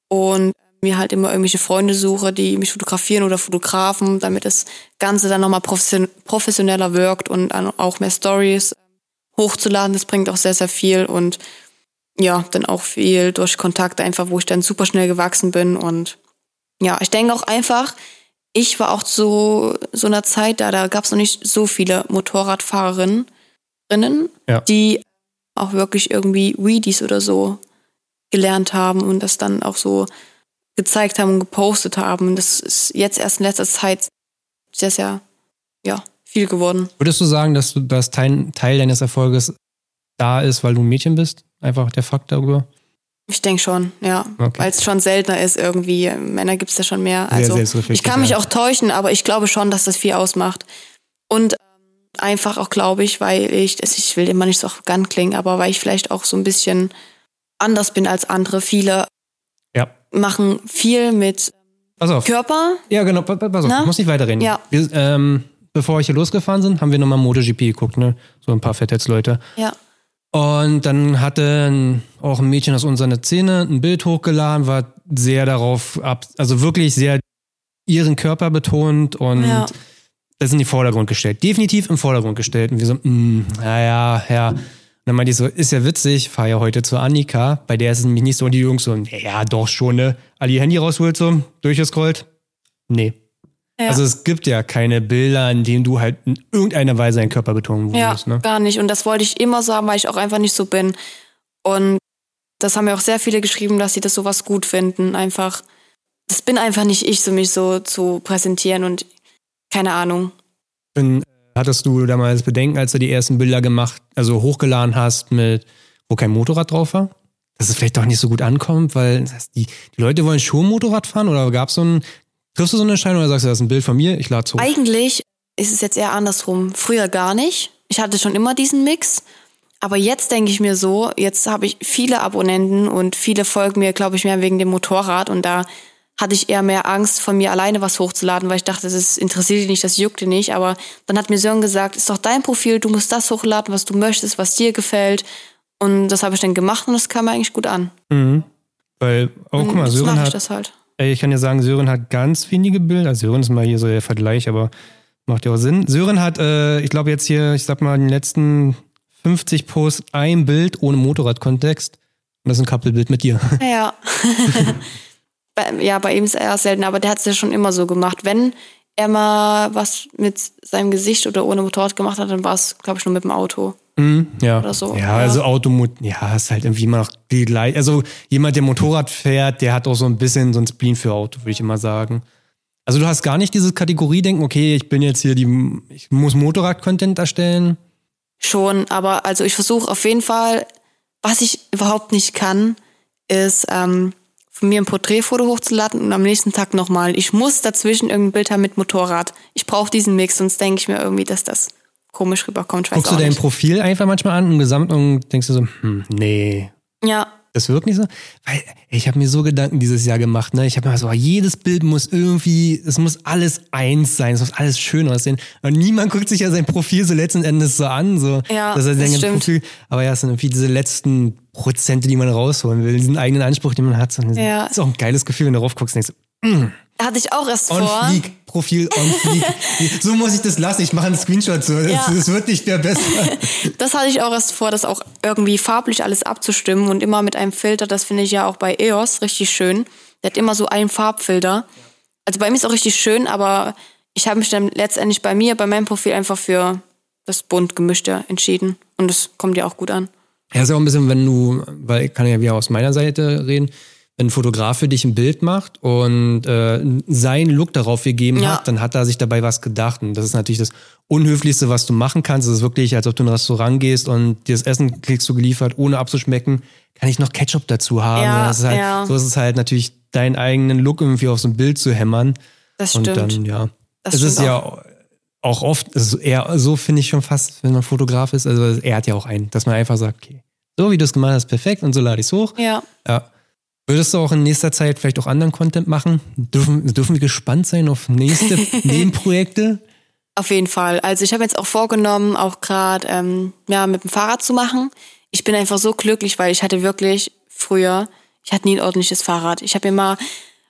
und mir halt immer irgendwelche Freunde suche, die mich fotografieren oder Fotografen, damit das Ganze dann nochmal professioneller wirkt und dann auch mehr Stories hochzuladen. Das bringt auch sehr, sehr viel und ja, dann auch viel durch Kontakte einfach, wo ich dann super schnell gewachsen bin und ja, ich denke auch einfach, ich war auch zu so einer Zeit da, da gab es noch nicht so viele Motorradfahrerinnen, ja. die auch wirklich irgendwie Weedies oder so gelernt haben und das dann auch so gezeigt haben und gepostet haben. Und das ist jetzt erst in letzter Zeit sehr, sehr, ja, viel geworden. Würdest du sagen, dass du das Teil, Teil deines Erfolges da ist, weil du ein Mädchen bist? Einfach der Fakt darüber? Ich denke schon, ja. Okay. Weil es schon seltener ist irgendwie. Männer gibt es ja schon mehr. Also ich kann mich auch täuschen, aber ich glaube schon, dass das viel ausmacht. Und ähm, einfach auch, glaube ich, weil ich, ich will immer nicht so arrogant klingen, aber weil ich vielleicht auch so ein bisschen anders bin als andere. Viele. Machen viel mit pass auf. Körper. Ja, genau, pass auf, Na? muss nicht weiterreden. Ja. Wir, ähm, bevor wir hier losgefahren sind, haben wir nochmal MotoGP geguckt, ne? So ein paar Fettheads-Leute. Ja. Und dann hatte auch ein Mädchen aus unserer Szene ein Bild hochgeladen, war sehr darauf ab, also wirklich sehr ihren Körper betont und ja. das in den Vordergrund gestellt. Definitiv im Vordergrund gestellt. Und wir so, mm, naja, ja. Und dann meinte ich so, ist ja witzig, fahr ja heute zu Annika, bei der ist es nämlich nicht so, und die Jungs so, ja, doch schon, ne? Ali Handy rausholt so, durchgescrollt. Nee. Ja. Also es gibt ja keine Bilder, in denen du halt in irgendeiner Weise deinen Körper betonen würdest, ja, ne? gar nicht. Und das wollte ich immer sagen, weil ich auch einfach nicht so bin. Und das haben mir auch sehr viele geschrieben, dass sie das sowas gut finden. Einfach, das bin einfach nicht ich, so mich so zu präsentieren und keine Ahnung. Ich bin Hattest du damals Bedenken, als du die ersten Bilder gemacht, also hochgeladen hast, mit wo kein Motorrad drauf war? Dass es vielleicht doch nicht so gut ankommt, weil die, die Leute wollen schon Motorrad fahren oder gab es so ein, triffst du so eine Entscheidung oder sagst du, das ist ein Bild von mir, ich lade es hoch? Eigentlich ist es jetzt eher andersrum. Früher gar nicht. Ich hatte schon immer diesen Mix. Aber jetzt denke ich mir so, jetzt habe ich viele Abonnenten und viele folgen mir, glaube ich, mehr wegen dem Motorrad und da hatte ich eher mehr Angst, von mir alleine was hochzuladen, weil ich dachte, das interessiert dich nicht, das juckt dich nicht. Aber dann hat mir Sören gesagt, ist doch dein Profil, du musst das hochladen, was du möchtest, was dir gefällt. Und das habe ich dann gemacht und das kam mir eigentlich gut an. Mhm. Weil, oh, guck mal, Sören hat, ich das halt. ey, ich kann dir sagen, Sören hat ganz wenige Bilder. Also Sören ist mal hier so der Vergleich, aber macht ja auch Sinn. Sören hat, äh, ich glaube jetzt hier, ich sag mal, in den letzten 50 Posts ein Bild ohne Motorradkontext. Und das ist ein Couple-Bild mit dir. Ja. ja, bei ihm ist er selten, aber der hat es ja schon immer so gemacht. Wenn er mal was mit seinem Gesicht oder ohne Motorrad gemacht hat, dann war es, glaube ich, nur mit dem Auto. Mhm, ja. Oder so. Ja, also Automot, ja, ist halt irgendwie immer noch die gleiche. Also jemand, der Motorrad fährt, der hat auch so ein bisschen so ein Spleen für Auto, würde ich immer sagen. Also du hast gar nicht diese Kategorie denken, okay, ich bin jetzt hier die, ich muss Motorrad-Content erstellen. Schon, aber also ich versuche auf jeden Fall, was ich überhaupt nicht kann, ist ähm, von mir ein Porträtfoto hochzuladen und am nächsten Tag nochmal. Ich muss dazwischen irgendein Bild haben mit Motorrad. Ich brauche diesen Mix, sonst denke ich mir irgendwie, dass das komisch rüberkommt. Guckst du dein nicht. Profil einfach manchmal an im Gesamt und denkst du so, hm, nee, Ja, das wirkt nicht so? Weil ich habe mir so Gedanken dieses Jahr gemacht. Ne? Ich habe mir so, jedes Bild muss irgendwie, es muss alles eins sein, es muss alles schön aussehen. Und niemand guckt sich ja sein Profil so letzten Endes so an. So, Ja, dass er das sein stimmt. Profil, aber ja, es sind irgendwie diese letzten Prozente, die man rausholen will, diesen eigenen Anspruch, den man hat. So, Ja. Ist auch ein geiles Gefühl, wenn du drauf guckst und denkst, hatte ich auch erst on vor. fleek, Profil on fleek. so muss ich das lassen, ich mache einen Screenshot so. Das, Ja. das wird nicht mehr besser. Das hatte ich auch erst vor, das auch irgendwie farblich alles abzustimmen und immer mit einem Filter. Das finde ich ja auch bei EOS richtig schön. Der hat immer so einen Farbfilter. Also bei mir ist auch richtig schön, aber ich habe mich dann letztendlich bei mir, bei meinem Profil einfach für das bunt gemischte entschieden. Und das kommt ja auch gut an. Ja, ist ja auch ein bisschen, wenn du, weil ich kann ja wieder aus meiner Seite reden, wenn ein Fotograf für dich ein Bild macht und äh, seinen Look darauf gegeben Ja. hat, dann hat er sich dabei was gedacht. Und das ist natürlich das Unhöflichste, was du machen kannst. Es ist wirklich, als ob du in ein Restaurant gehst und dir das Essen kriegst du geliefert, ohne abzuschmecken. Kann ich noch Ketchup dazu haben? Ja, das ist halt, ja. So ist es halt natürlich, deinen eigenen Look irgendwie auf so ein Bild zu hämmern. Das Und stimmt. dann, ja. Das es ist stimmt ja auch oft, eher so finde ich schon fast, wenn man Fotograf ist. Also er hat ja auch einen, dass man einfach sagt, okay, so wie du es gemacht hast, perfekt und so lade ich es hoch. ja. Ja. Würdest du auch in nächster Zeit vielleicht auch anderen Content machen? Dürfen, dürfen wir gespannt sein auf nächste Nebenprojekte? Auf jeden Fall. Also ich habe jetzt auch vorgenommen, auch gerade ähm, ja, mit dem Fahrrad zu machen. Ich bin einfach so glücklich, weil ich hatte wirklich früher, ich hatte nie ein ordentliches Fahrrad. Ich habe mir mal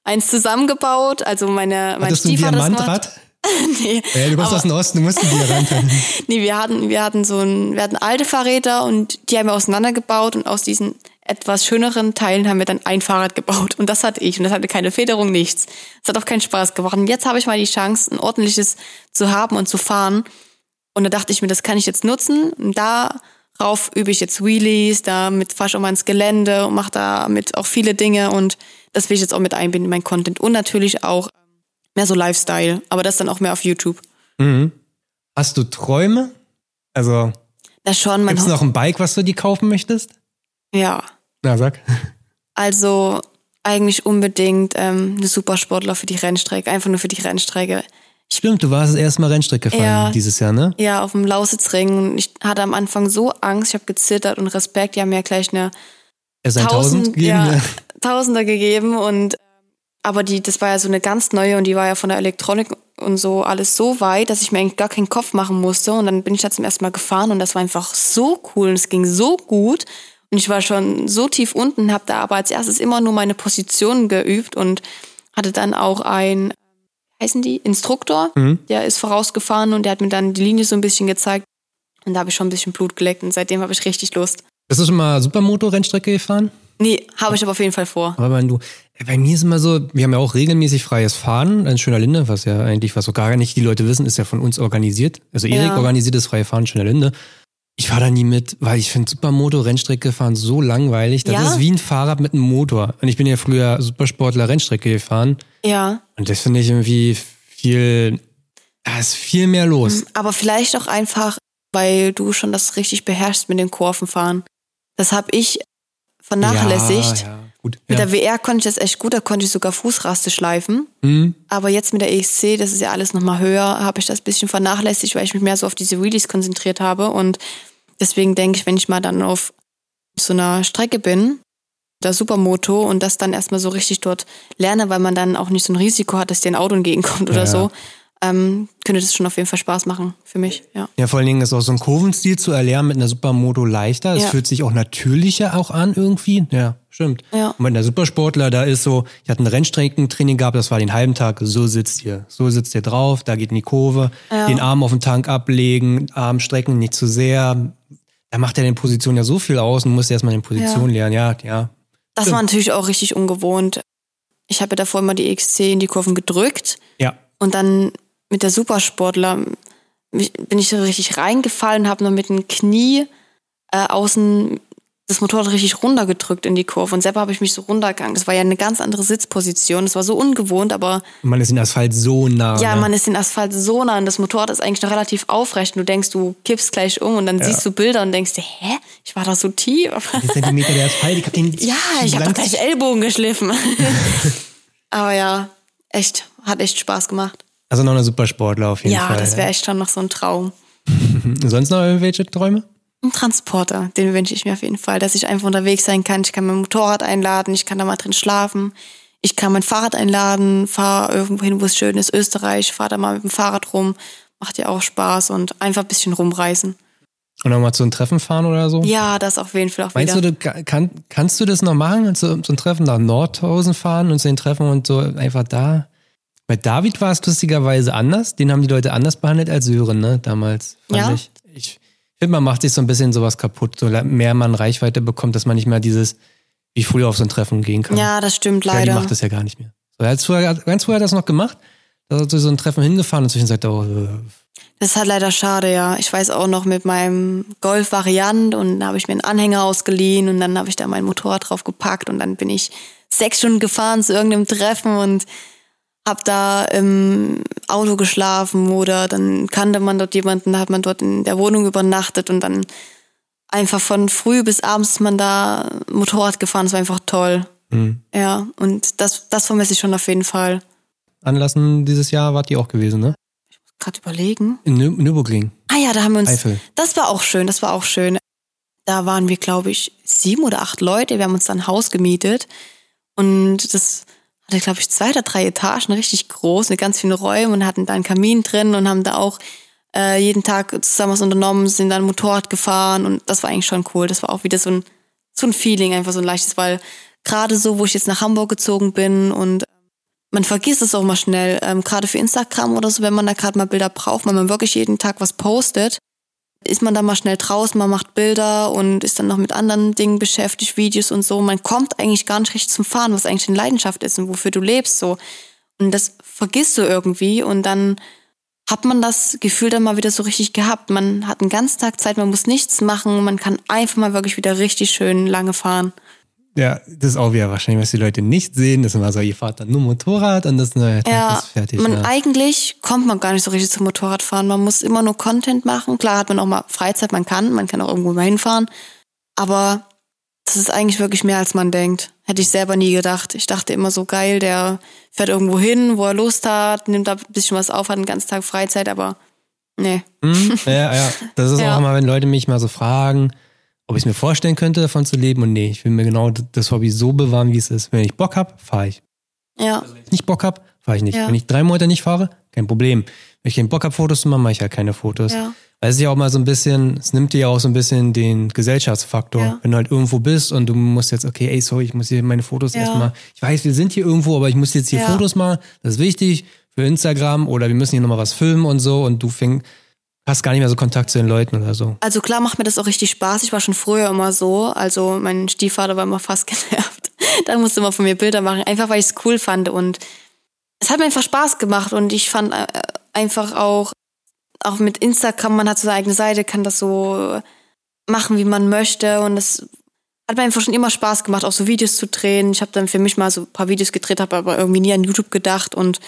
eins zusammengebaut, also meine mein Hattest du ein Stiefvater das gemacht. Diamantrad? nee, Ja, du kommst aber- aus dem Osten, du musst ein Diamant haben. nee, wir hatten wir hatten so ein wir hatten alte Fahrräder und die haben wir auseinandergebaut und aus diesen etwas schöneren Teilen haben wir dann ein Fahrrad gebaut und das hatte ich und das hatte keine Federung, nichts. Es hat auch keinen Spaß gemacht. Und jetzt habe ich mal die Chance, ein ordentliches zu haben und zu fahren. Und da dachte ich mir, das kann ich jetzt nutzen. Und darauf übe ich jetzt Wheelies, damit fahre ich auch mal ins Gelände und mache damit auch viele Dinge. Und das will ich jetzt auch mit einbinden in mein Content. Und natürlich auch mehr so Lifestyle, aber das dann auch mehr auf YouTube. Hast du Träume? Also, Na schon, gibt es noch ein Bike, was du dir kaufen möchtest? ja. Na, sag. Also eigentlich unbedingt ähm, eine Supersportler für die Rennstrecke, einfach nur für die Rennstrecke. Stimmt, du warst das erste Mal Rennstrecke gefahren Ja. dieses Jahr, ne? Ja, auf dem Lausitzring. Und Ich hatte am Anfang so Angst, ich habe gezittert und Respekt. Die haben mir gleich eine Es ist ein 1000 gegeben. ja, ne? Tausender gegeben und aber die, das war ja so eine ganz neue und die war ja von der Elektronik und so alles so weit, dass ich mir eigentlich gar keinen Kopf machen musste. Und dann bin ich da zum ersten Mal gefahren und das war einfach so cool und es ging so gut. Und ich war schon so tief unten, habe da aber als erstes immer nur meine Positionen geübt und hatte dann auch ein, heißen die, Instruktor, der ist vorausgefahren und der hat mir dann die Linie so ein bisschen gezeigt. Und da habe ich schon ein bisschen Blut geleckt und seitdem habe ich richtig Lust. Bist du schon mal Supermoto-Rennstrecke gefahren? Nee, habe ich aber auf jeden Fall vor. Aber wenn du, bei mir ist immer so, wir haben ja auch regelmäßig freies Fahren in Schöner Linde, was ja eigentlich, was so gar nicht die Leute wissen, ist ja von uns organisiert. Also Erik Ja. organisiert das freie Fahren in Schöner Linde. Ich fahre da nie mit, weil ich finde Supermoto Rennstrecke fahren so langweilig. Das Ja? ist wie ein Fahrrad mit einem Motor. Und ich bin ja früher Supersportler Rennstrecke gefahren. Ja, Und das finde ich irgendwie viel Da ist viel mehr los. Aber vielleicht auch einfach, weil du schon das richtig beherrschst mit den Kurvenfahren. Das habe ich vernachlässigt. Ja, ja, gut. Mit ja. der WR konnte ich das echt gut, da konnte ich sogar Fußraste schleifen. Mhm. Aber jetzt mit der EXC, das ist ja alles nochmal höher, habe ich das ein bisschen vernachlässigt, weil ich mich mehr so auf diese Wheelies konzentriert habe. Und deswegen denke ich, wenn ich mal dann auf so einer Strecke bin, der Supermoto und das dann erstmal so richtig dort lerne, weil man dann auch nicht so ein Risiko hat, dass dir ein Auto entgegenkommt oder Ja. so, ähm, könnte das schon auf jeden Fall Spaß machen für mich, ja. Ja, vor allen Dingen ist auch so ein Kurvenstil zu erlernen mit einer Supermoto leichter. Es Ja. fühlt sich auch natürlicher auch an irgendwie. Ja, stimmt. Ja. Und mit einer Supersportler, da ist so, ich hatte ein Rennstreckentraining gehabt, das war den halben Tag, so sitzt ihr, so sitzt ihr drauf, da geht in die Kurve, Ja. den Arm auf den Tank ablegen, Arm strecken, nicht zu sehr. Da macht er in Position ja so viel aus und muss erstmal in Position lernen. Ja, ja. Das Stimmt. war natürlich auch richtig ungewohnt. Ich habe ja davor immer die EXC in die Kurven gedrückt Ja. und dann mit der Supersportler bin ich so richtig reingefallen, habe nur mit dem Knie äh, außen das Motorrad richtig runtergedrückt in die Kurve und selber habe ich mich so runtergegangen. Das war ja eine ganz andere Sitzposition. Das war so ungewohnt, aber Man ist in Asphalt so nah. ja, ne? man ist den Asphalt so nah und das Motorrad ist eigentlich noch relativ aufrecht. Und du denkst, du kippst gleich um und dann siehst du Bilder und denkst dir, hä, ich war da so tief. Die Zentimeter der Asphalt, ich hab den Ja, ich habe doch gleich Ellbogen geschliffen. Aber ja, echt, hat echt Spaß gemacht. Also noch eine Supersportler auf jeden ja, Fall. das wäre echt schon noch so ein Traum. Sonst noch irgendwelche Träume? Ein Transporter, den wünsche ich mir auf jeden Fall, dass ich einfach unterwegs sein kann. Ich kann mein Motorrad einladen, ich kann da mal drin schlafen. Ich kann mein Fahrrad einladen, fahre irgendwo hin, wo es schön ist, Österreich, fahre da mal mit dem Fahrrad rum. Macht ja auch Spaß und einfach ein bisschen rumreisen. Und nochmal zu einem Treffen fahren oder so? Ja, das auf jeden Fall auch Meinst wieder. du, du ka- kann, kannst du das noch machen? So, so ein Treffen nach Nordhausen fahren und zu den Treffen und so einfach da? Bei David war es lustigerweise anders. Den haben die Leute anders behandelt als Sören, ne? Damals. Ja? Ich, ich finde, man macht sich so ein bisschen sowas kaputt. So mehr man Reichweite bekommt, dass man nicht mehr dieses, wie früher auf so ein Treffen gehen kann. ja, das stimmt Ja, die leider. macht das ja gar nicht mehr. So, hat früher, ganz früher hat er das noch gemacht. Da hat er zu so ein Treffen hingefahren und zwischenzeit oh, äh, Das ist halt leider schade, ja. Ich weiß auch noch mit meinem Golf-Variant und da habe ich mir einen Anhänger ausgeliehen und dann habe ich da mein Motorrad drauf gepackt und dann bin ich sechs Stunden gefahren zu irgendeinem Treffen und habe da im Auto geschlafen oder dann kannte man dort jemanden, da hat man dort in der Wohnung übernachtet und dann einfach von früh bis abends ist man da Motorrad gefahren. Das war einfach toll. Ja, und das, das vermisse ich schon auf jeden Fall. Anlassen dieses Jahr wart ihr auch gewesen, ne? Gerade überlegen. In Nür Nürburgring. Ah ja, da haben wir uns. Eifel. Das war auch schön, das war auch schön. Da waren wir, glaube ich, sieben oder acht Leute. Wir haben uns dann ein Haus gemietet. Und das hatte, glaube ich, zwei oder drei Etagen, richtig groß, mit ganz vielen Räumen und hatten da einen Kamin drin und haben da auch äh, jeden Tag zusammen was unternommen, sind dann Motorrad gefahren und das war eigentlich schon cool. Das war auch wieder so ein, so ein Feeling, einfach so ein leichtes, weil gerade so, wo ich jetzt nach Hamburg gezogen bin und man vergisst es auch mal schnell, ähm, gerade für Instagram oder so, wenn man da gerade mal Bilder braucht, wenn man wirklich jeden Tag was postet, ist man da mal schnell draußen, man macht Bilder und ist dann noch mit anderen Dingen beschäftigt, Videos und so. Man kommt eigentlich gar nicht richtig zum Fahren, was eigentlich eine Leidenschaft ist und wofür du lebst so. Und das vergisst du irgendwie und dann hat man das Gefühl dann mal wieder so richtig gehabt. Man hat einen ganzen Tag Zeit, man muss nichts machen, man kann einfach mal wirklich wieder richtig schön lange fahren. Ja, das ist auch wieder wahrscheinlich, was die Leute nicht sehen. Das ist immer so, ihr fahrt dann nur Motorrad und das neue Tag Ja, ist fertig. man ja. eigentlich kommt man gar nicht so richtig zum Motorradfahren. Man muss immer nur Content machen. Klar hat man auch mal Freizeit, man kann, man kann auch irgendwo mal hinfahren. Aber das ist eigentlich wirklich mehr, als man denkt. Hätte ich selber nie gedacht. Ich dachte immer so geil, der fährt irgendwo hin, wo er Lust hat, nimmt da ein bisschen was auf, hat den ganzen Tag Freizeit, aber nee. Hm? Ja, ja. Das ist Ja. auch immer, wenn Leute mich mal so fragen, ob ich es mir vorstellen könnte, davon zu leben. Und nee, ich will mir genau das Hobby so bewahren, wie es ist. Wenn ich Bock hab, fahre ich. Ja, Wenn ich nicht Bock hab, fahre ich nicht. Ja. Wenn ich drei Monate nicht fahre, kein Problem. Wenn ich keinen Bock hab, Fotos zu machen, mache ich halt keine Fotos. Ja. Weil es ist ja auch mal so ein bisschen, es nimmt dir ja auch so ein bisschen den Gesellschaftsfaktor. Ja. Wenn du halt irgendwo bist und du musst jetzt, okay, ey, sorry, ich muss hier meine Fotos Ja. erstmal. Ich weiß, wir sind hier irgendwo, aber ich muss jetzt hier Ja. Fotos machen. Das ist wichtig für Instagram oder wir müssen hier nochmal was filmen und so und du fäng, hast gar nicht mehr so Kontakt zu den Leuten oder so. Also klar macht mir das auch richtig Spaß. Ich war schon früher immer so. Also mein Stiefvater war immer fast genervt. Dann musste immer von mir Bilder machen, einfach weil ich es cool fand. Und es hat mir einfach Spaß gemacht. Und ich fand äh, einfach auch, auch mit Instagram, man hat so seine eigene Seite, kann das so machen, wie man möchte. Und es hat mir einfach schon immer Spaß gemacht, auch so Videos zu drehen. Ich habe dann für mich mal so ein paar Videos gedreht, habe aber irgendwie nie an YouTube gedacht. Und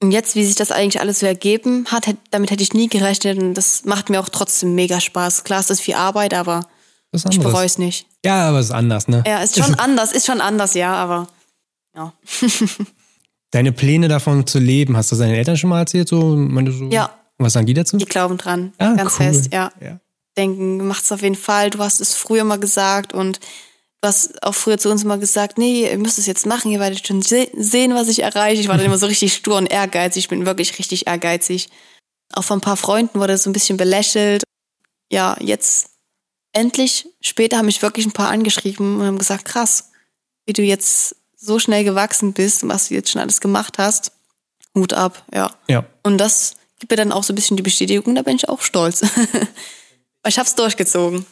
Und jetzt, wie sich das eigentlich alles so ergeben hat, damit hätte ich nie gerechnet und das macht mir auch trotzdem mega Spaß. Klar ist das viel Arbeit, aber ich bereue es nicht. Ja, aber es ist anders, ne? Ja, ist schon anders, ist schon anders, ja, aber ja. Deine Pläne davon zu leben, hast du deinen Eltern schon mal erzählt? So, Meinte so, Ja. Was sagen die dazu? Die glauben dran, Ah, ganz cool. fest, ja. Ja. Denken, es auf jeden Fall, du hast es früher mal gesagt und du hast auch früher zu uns mal gesagt, nee, ihr müsst es jetzt machen, ihr werdet schon se sehen, was ich erreiche. Ich war dann immer so richtig stur und ehrgeizig, ich bin wirklich richtig ehrgeizig. Auch von ein paar Freunden wurde es so ein bisschen belächelt. Ja, jetzt endlich, später haben mich wirklich ein paar angeschrieben und haben gesagt, krass, wie du jetzt so schnell gewachsen bist und was du jetzt schon alles gemacht hast. Hut ab, ja. Ja. Und das gibt mir dann auch so ein bisschen die Bestätigung, da bin ich auch stolz. ich hab's durchgezogen.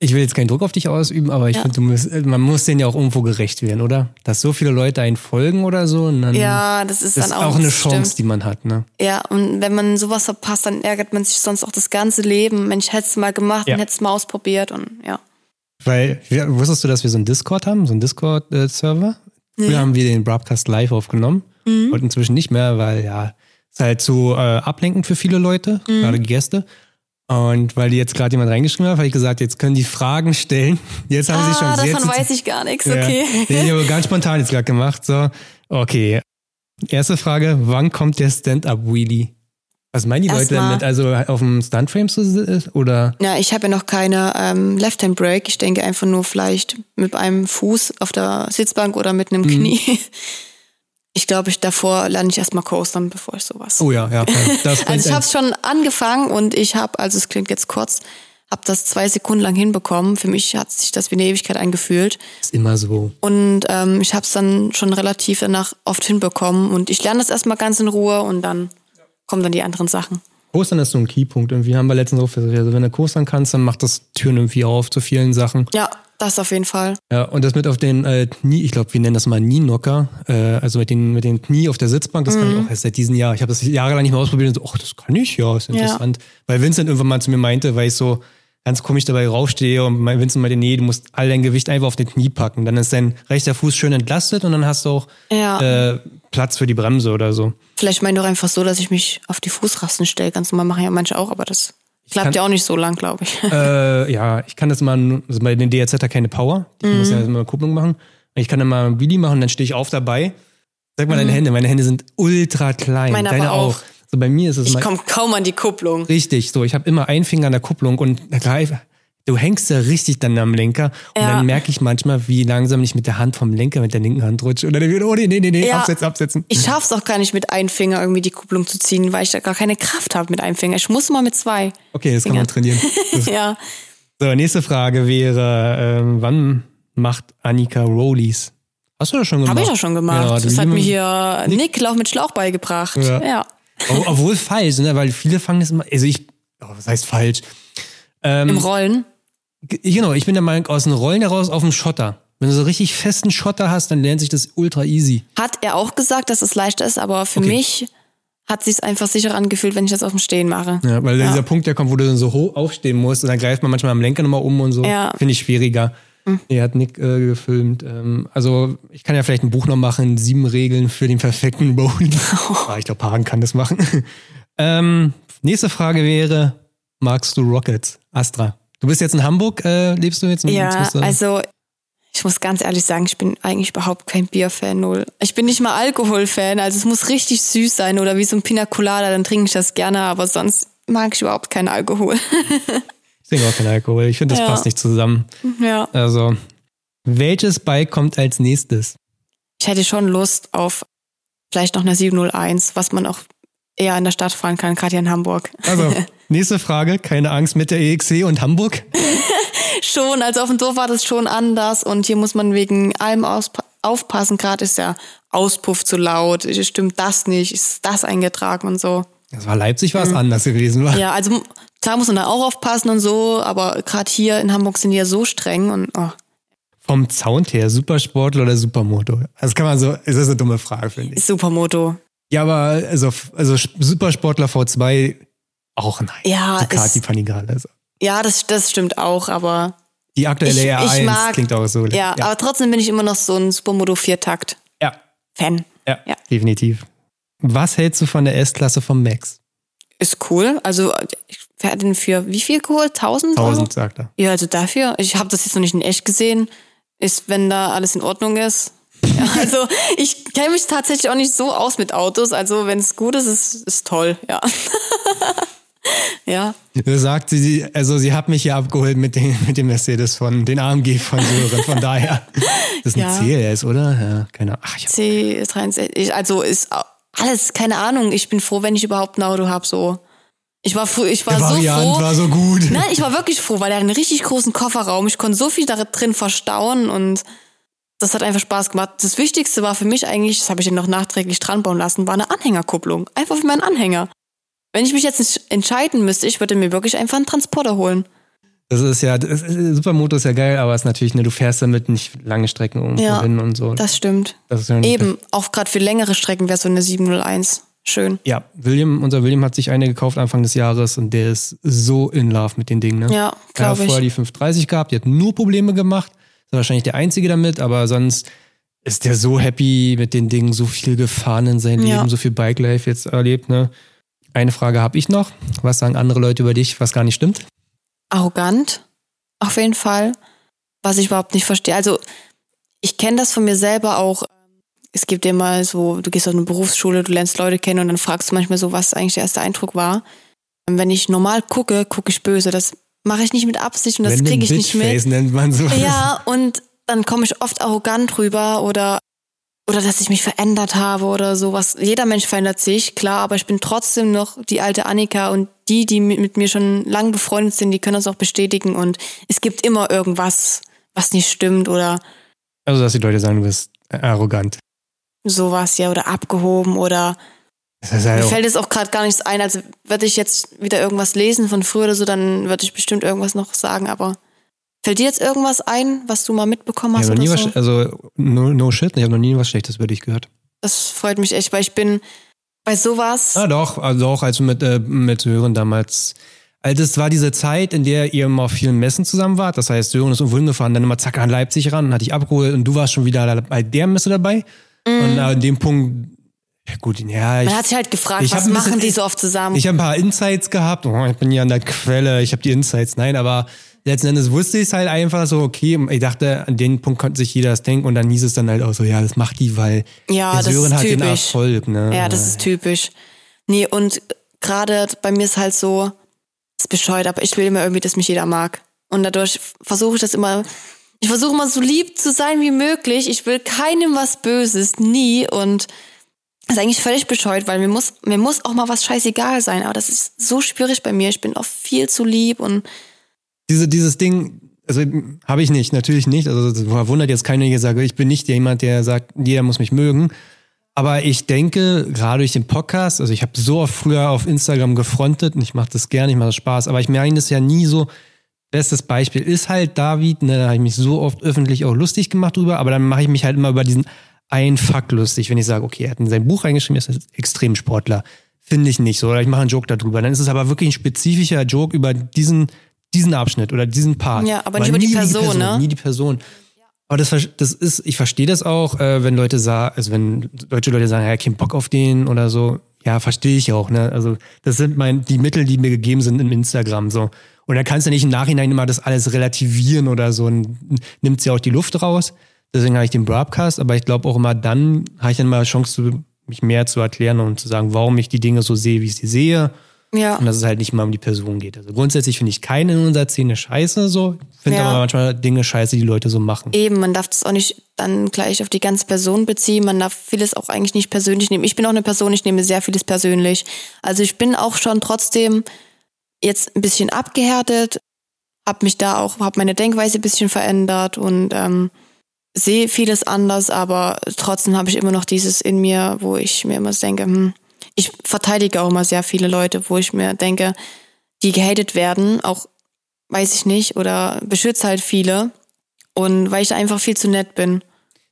Ich will jetzt keinen Druck auf dich ausüben, aber ich Ja. finde, musst- man muss denen ja auch irgendwo gerecht werden, oder? Dass so viele Leute einen folgen oder so. Und dann Ja, das ist das dann auch, auch eine Chance, stimmt. die man hat, ne? Ja, und wenn man sowas verpasst, dann ärgert man sich sonst auch das ganze Leben. Mensch, hättest du mal gemacht Ja. und hättest mal ausprobiert und ja. Weil, ja, wusstest du, dass wir so einen Discord haben, so einen Discord-Server? Früher haben wir den Broadcast live aufgenommen Mhm. und inzwischen nicht mehr, weil ja, ist halt zu äh, ablenkend für viele Leute, Mhm. gerade Gäste. Und weil die jetzt gerade jemand reingeschrieben hat, habe ich gesagt, jetzt können die Fragen stellen. Jetzt haben sie schon ah, sehr davon weiß ich gar nichts, Ja. okay. Den habe ich ganz spontan jetzt gerade gemacht. So, okay. Erste Frage: Wann kommt der Stand-up-Wheelie? Was meinen die Leute Erstmal- damit? Also auf dem Stuntframe zu si- oder? Ja, ich habe ja noch keine ähm, Left-Hand-Break. Ich denke einfach nur vielleicht mit einem Fuß auf der Sitzbank oder mit Mhm. einem Knie. Ich glaube, ich davor lerne ich erstmal coastern, bevor ich sowas. Oh ja, ja. Also ich habe es schon angefangen und ich habe, also es klingt jetzt kurz, habe das zwei Sekunden lang hinbekommen. Für mich hat sich das wie eine Ewigkeit angefühlt. ist immer so. Und ähm, ich habe es dann schon relativ danach oft hinbekommen. Und ich lerne das erstmal ganz in Ruhe und dann kommen dann die anderen Sachen. Coastern ist so ein Keypunkt. Irgendwie haben wir letztens auch gesagt, also wenn du coastern kannst, dann macht das Türen irgendwie auf zu vielen Sachen. Ja, das auf jeden Fall. Ja, und das mit auf den äh, Knie, ich glaube, wir nennen das mal Knienocker, äh, also mit den, mit den Knie auf der Sitzbank, das Mhm. kann ich auch erst seit diesem Jahr. Ich habe das jahrelang nicht mehr ausprobiert und so, ach, das kann ich, ja, ist interessant. Weil Vincent irgendwann mal zu mir meinte, weil ich so ganz komisch dabei raufstehe und mein Vincent meinte, nee, du musst all dein Gewicht einfach auf den Knie packen. Dann ist dein rechter Fuß schön entlastet und dann hast du auch Ja. äh, Platz für die Bremse oder so. Vielleicht meine ich doch einfach so, dass ich mich auf die Fußrasten stelle. Ganz normal machen ja manche auch, aber das klappt ja auch nicht so lang, glaube ich. äh, ja, ich kann das mal, also bei den DRZ hat keine Power. Ich muss Mhm. ja immer eine Kupplung machen. Ich kann dann mal ein Wheelie machen, dann stehe ich auf dabei. Sag mal deine Hände. Meine Hände sind ultra klein. Mhm. Meine Deine auch. auch. So bei mir ist es Ich komme kaum an die Kupplung. richtig so. Ich habe immer einen Finger an der Kupplung und greif, du hängst ja richtig dann am Lenker. Und Ja. dann merke ich manchmal, wie langsam ich mit der Hand vom Lenker mit der linken Hand rutsche. Und dann wieder, oh nee, nee, nee, nee, Ja. absetzen, absetzen. Ich schaff's auch gar nicht mit einem Finger irgendwie die Kupplung zu ziehen, weil ich da gar keine Kraft habe mit einem Finger. Ich muss mal mit zwei. Okay, das kann man trainieren. Das Ja. So, nächste Frage wäre, ähm, wann macht Annika Rollies? Hast du das schon gemacht? Habe ich auch schon gemacht. Ja, das du hat mir hier Nick Lauf mit Schlauch beigebracht. Ja. Ja. Ob- Obwohl falsch, ne? weil viele fangen das immer, also ich, oh, was heißt falsch? Ähm, Im Rollen. Genau, ich bin der Meinung, aus den Rollen heraus auf dem Schotter. Wenn du so richtig festen Schotter hast, dann lernt sich das ultra easy. Hat er auch gesagt, dass es leichter ist, aber für mich hat sich's einfach sicherer angefühlt, wenn ich das auf dem Stehen mache. Ja, weil Ja. dieser Punkt, der kommt, wo du dann so hoch aufstehen musst und dann greift man manchmal am Lenker nochmal um und so. Ja. Finde ich schwieriger. Nee, hat Nick äh, gefilmt. Ähm, also ich kann ja vielleicht ein Buch noch machen, sieben Regeln für den perfekten Bowling. ah, ich glaube, Hagen kann das machen. ähm, nächste Frage wäre, magst du Rockets? Astra. Du bist jetzt in Hamburg, äh, lebst du jetzt? in- Ja, du- also ich muss ganz ehrlich sagen, ich bin eigentlich überhaupt kein Bierfan, null. Ich bin nicht mal Alkoholfan, also es muss richtig süß sein oder wie so ein Pina Colada, dann trinke ich das gerne, aber sonst mag ich überhaupt keinen Alkohol. Ich trinke auch keinen Alkohol. Ich finde, das Ja. passt nicht zusammen. ja. Also, welches Bike kommt als nächstes? Ich hätte schon Lust auf vielleicht noch eine 701, was man auch eher in der Stadt fahren kann, gerade hier in Hamburg. Also, nächste Frage. Keine Angst mit der EXC und Hamburg? Schon, also auf dem Dorf war das schon anders und hier muss man wegen allem aufpassen. Gerade ist der Auspuff zu laut, stimmt das nicht, ist das eingetragen und so. Das war Leipzig, war es anders gewesen, war. Mhm. Ja, also klar muss man da auch aufpassen und so, aber gerade hier in Hamburg sind die ja so streng und oh. Vom Sound her, Supersportler oder Supermoto? Das kann man so, ist eine dumme Frage, finde ich. Supermoto. Ja, aber also, also Supersportler V2 auch nein. Ja, Ducati ist- Panigale. Also. Ja, das, das stimmt auch, aber Die aktuelle ich, R1 ich mag. klingt auch so. Ja, ja. aber trotzdem bin ich immer noch so ein Supermoto Viertakt-Fan. ja. Ja, Ja. definitiv. Was hältst du von der S-Klasse vom Max? Ist cool. Also, wer hat den für wie viel geholt? 1000? 1000, sagt er. Ja, also dafür. Ich habe das jetzt noch nicht in echt gesehen. Ist, wenn da alles in Ordnung ist. Ja, also, ich kenne mich tatsächlich auch nicht so aus mit Autos. Also, wenn es gut ist, ist, ist toll, ja. ja. Da sagt sie, also sie hat mich hier abgeholt mit dem, mit dem Mercedes von, den AMG von Sören. Von daher. Das ist ein Ja. CLS, oder? Ja, keine Ahnung. Ach, ich hab, C63, also ist alles, keine Ahnung. Ich bin froh, wenn ich überhaupt ein Auto habe, so. Ich war, früh, ich war so Variant froh. war so gut. Nein, ich war wirklich froh, weil er hat einen richtig großen Kofferraum. Ich konnte so viel da drin verstauen und das hat einfach Spaß gemacht. Das Wichtigste war für mich eigentlich, das habe ich ihn noch nachträglich dran bauen lassen, war eine Anhängerkupplung. Einfach für meinen Anhänger. Wenn ich mich jetzt entscheiden müsste, ich würde mir wirklich einfach einen Transporter holen. Das ist ja, das ist, Supermoto ist ja geil, aber es ist natürlich, ne, du fährst damit nicht lange Strecken irgendwo Ja, hin und so. Das stimmt. Das ist ja Eben, auch gerade für längere Strecken wäre so eine 701 schön. Ja, William, unser William hat sich eine gekauft Anfang des Jahres und der ist so in love mit den Dingen. Ne? Ja, Er hat vorher ich. die 530 gehabt, die hat nur Probleme gemacht. Ist wahrscheinlich der Einzige damit, aber sonst ist der so happy mit den Dingen, so viel gefahren in seinem Ja. Leben, so viel Bike Life jetzt erlebt. Ne? Eine Frage habe ich noch. Was sagen andere Leute über dich, was gar nicht stimmt? arrogant, auf jeden Fall, was ich überhaupt nicht verstehe. Also ich kenne das von mir selber auch. Es gibt immer so, du gehst auf eine Berufsschule, du lernst Leute kennen und dann fragst du manchmal so, was eigentlich der erste Eindruck war. Und wenn ich normal gucke, gucke ich böse. Das mache ich nicht mit Absicht und das kriege ich nicht mit. Nennt man so. Ja, und dann komme ich oft arrogant rüber oder oder dass ich mich verändert habe oder sowas. Jeder Mensch verändert sich, klar, aber ich bin trotzdem noch die alte Annika und die, die mit, mir schon lang befreundet sind, die können das auch bestätigen und es gibt immer irgendwas, was nicht stimmt oder Also, dass die Leute sagen, du bist arrogant. sowas, ja, oder abgehoben oder halt mir fällt jetzt auch gerade gar nichts ein. Also würde ich jetzt wieder irgendwas lesen von früher oder so, dann würde ich bestimmt irgendwas noch sagen, aber fällt dir jetzt irgendwas ein, was du mal mitbekommen ich hast habe noch nie was, so? also no, no shit, ich habe noch nie was Schlechtes über dich gehört. Das freut mich echt, weil ich bin bei sowas. Ja, doch, also auch als mit, äh, mit Sören damals. Also es war diese Zeit, in der ihr immer auf vielen Messen zusammen wart. Das heißt, Sören ist irgendwo hingefahren, dann immer zack an Leipzig ran, hat dich abgeholt und du warst schon wieder bei der Messe dabei. Und an dem Punkt, ja gut, ja, ich, Man hat sich halt gefragt, ich was ein machen bisschen- die so oft zusammen? ich habe ein paar Insights gehabt. Oh, ich bin ja an der Quelle, ich habe die Insights. Nein, aber letzten Endes wusste ich es halt einfach so, okay, ich dachte, an den Punkt konnte sich jeder das denken und dann hieß es dann halt auch so, ja, das macht die, weil Ja, der Sören hat den. Erfolg. Ne? ja, das ist typisch. Nee, und gerade bei mir ist halt so, das ist bescheuert, aber ich will immer irgendwie, dass mich jeder mag. Und dadurch versuche ich das immer, ich versuche immer so lieb zu sein wie möglich. Ich will keinem was Böses, nie. Und das ist eigentlich völlig bescheuert, weil mir muss, mir muss auch mal was scheißegal sein. Aber das ist so schwierig bei mir. Ich bin oft viel zu lieb und diese, dieses Ding, also habe ich nicht, natürlich nicht. Also das wundert jetzt keiner, der sagt, ich bin nicht jemand, der sagt, jeder muss mich mögen. Aber ich denke, gerade durch den Podcast, also ich habe so oft früher auf Instagram gefrontet und ich mache das gerne, ich mache das Spaß, aber ich meine das ja nie so. Bestes Beispiel ist halt David, ne, da habe ich mich so oft öffentlich auch lustig gemacht drüber, aber dann mache ich mich halt immer über diesen einen Fakt lustig, wenn ich sage, okay, er hat in sein Buch reingeschrieben, er ist Extremsportler. Finde ich nicht so. Oder ich mache einen Joke darüber. Dann ist es aber wirklich ein spezifischer Joke über diesen, diesen Abschnitt oder diesen Part. Ja, aber nicht über die nie Person, ne? Nie die Person. Aber das, das ist, ich verstehe das auch, äh, wenn Leute sagen, also wenn deutsche Leute sagen, ja, kein Bock auf den oder so. Ja, verstehe ich auch, ne? Also, das sind mein, die Mittel, die mir gegeben sind im Instagram, so. Und dann kannst du nicht im Nachhinein immer das alles relativieren oder so und nimmt ja auch die Luft raus. Deswegen habe ich den Broadcast, aber ich glaube auch immer dann habe ich dann mal Chance, zu, mich mehr zu erklären und zu sagen, warum ich die Dinge so sehe, wie ich sie sehe. Ja. Und dass es halt nicht mal um die Person geht. Also grundsätzlich finde ich keinen in unserer Szene scheiße, so. Finde Ja. aber manchmal Dinge scheiße, die Leute so machen. Eben, man darf das auch nicht dann gleich auf die ganze Person beziehen. Man darf vieles auch eigentlich nicht persönlich nehmen. Ich bin auch eine Person, ich nehme sehr vieles persönlich. Also ich bin auch schon trotzdem jetzt ein bisschen abgehärtet, habe mich da auch, habe meine Denkweise ein bisschen verändert und ähm, sehe vieles anders, aber trotzdem habe ich immer noch dieses in mir, wo ich mir immer denke, hm, ich verteidige auch immer sehr viele Leute, wo ich mir denke, die gehatet werden, auch weiß ich nicht, oder beschütze halt viele. Und weil ich einfach viel zu nett bin.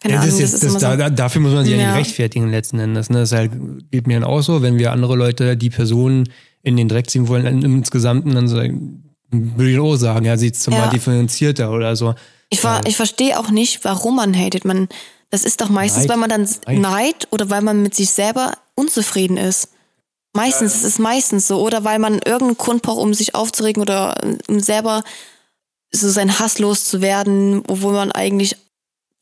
Keine Ja, Ahnung, das das, ist, ist das, da, so. da, dafür muss man sich ja, Ja. nicht rechtfertigen letzten Endes. Ne? Das halt, geht mir dann auch so, wenn wir andere Leute, die Personen in den Dreck ziehen wollen, insgesamt, dann so, würde ich auch sagen, ja, sieht mal Ja. differenzierter oder so. Ich, war, ich verstehe auch nicht, warum man hatet. Man, das ist doch meistens, Neid. weil man dann Neid. Neid oder weil man mit sich selber unzufrieden ist. Meistens, es ist meistens so. Oder weil man irgendeinen Grund braucht, um sich aufzuregen oder um selber so seinen Hass loszuwerden, obwohl man eigentlich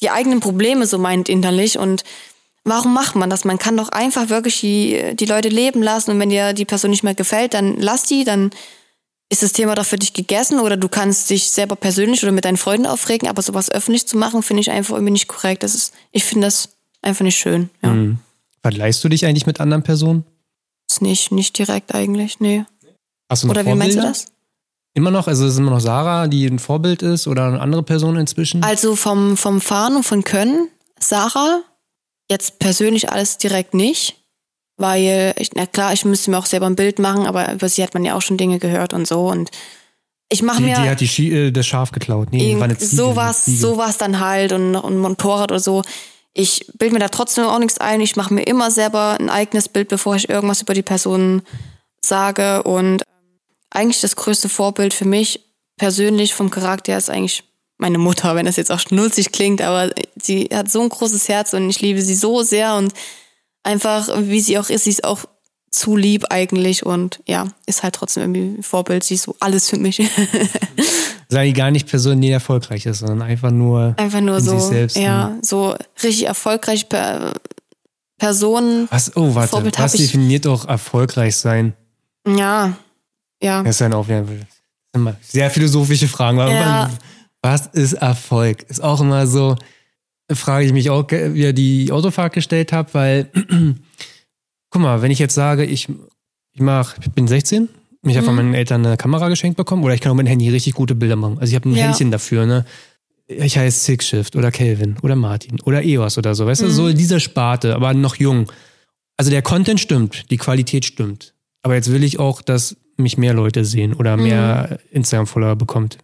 die eigenen Probleme so meint innerlich. Und warum macht man das? Man kann doch einfach wirklich die, die Leute leben lassen und wenn dir die Person nicht mehr gefällt, dann lass die, dann ist das Thema doch für dich gegessen oder du kannst dich selber persönlich oder mit deinen Freunden aufregen, aber sowas öffentlich zu machen, finde ich einfach irgendwie nicht korrekt. Das ist, ich finde das einfach nicht schön. Ja. Mhm. Vergleichst du dich eigentlich mit anderen Personen? Nicht, nicht direkt eigentlich, nee. Hast du noch Oder wie meinst du Vorbilder? das? Immer noch? Also ist immer noch Sarah, die ein Vorbild ist oder eine andere Person inzwischen? Also vom, vom Fahren und von Können, Sarah, jetzt persönlich alles direkt nicht. Weil, ich, na klar, ich müsste mir auch selber ein Bild machen, aber über sie hat man ja auch schon Dinge gehört und so. Und ich mache mir. die hat die Schi äh, das Schaf geklaut. Nee, war eine Ziege. sowas, Ziege. sowas dann halt und, und Motorrad oder so. Ich bilde mir da trotzdem auch nichts ein. Ich mache mir immer selber ein eigenes Bild, bevor ich irgendwas über die Person sage. Und ähm, eigentlich das größte Vorbild für mich persönlich vom Charakter ist eigentlich meine Mutter, wenn das jetzt auch schnulzig klingt, aber sie hat so ein großes Herz und ich liebe sie so sehr und einfach, wie sie auch ist, sie ist auch zu lieb eigentlich und ja, ist halt trotzdem irgendwie ein Vorbild. Sie ist so alles für mich. Sei gar nicht Person, die erfolgreich ist, sondern einfach nur Einfach nur so, sich selbst. ne? ja, so richtig erfolgreich per Person. Was, oh, warte, Vorbild was ich- definiert auch erfolgreich sein? Ja, ja. Das ist dann auch wieder immer sehr philosophische Fragen. Ja. Was ist Erfolg? Ist auch immer so, frage ich mich auch, wie die Autofahrt gestellt habe, weil, guck mal, wenn ich jetzt sage, ich, ich mach, ich bin 16, ich habe von meinen Eltern eine Kamera geschenkt bekommen oder ich kann auch mit dem Handy richtig gute Bilder machen. Also ich habe ein Ja. Händchen dafür, ne? Ich heiße Six Shift oder Kelvin oder Martin oder EOS oder so, weißt du, so in dieser Sparte, aber noch jung. Also der Content stimmt, die Qualität stimmt. Aber jetzt will ich auch, dass mich mehr Leute sehen oder mehr Instagram-Follower bekommt.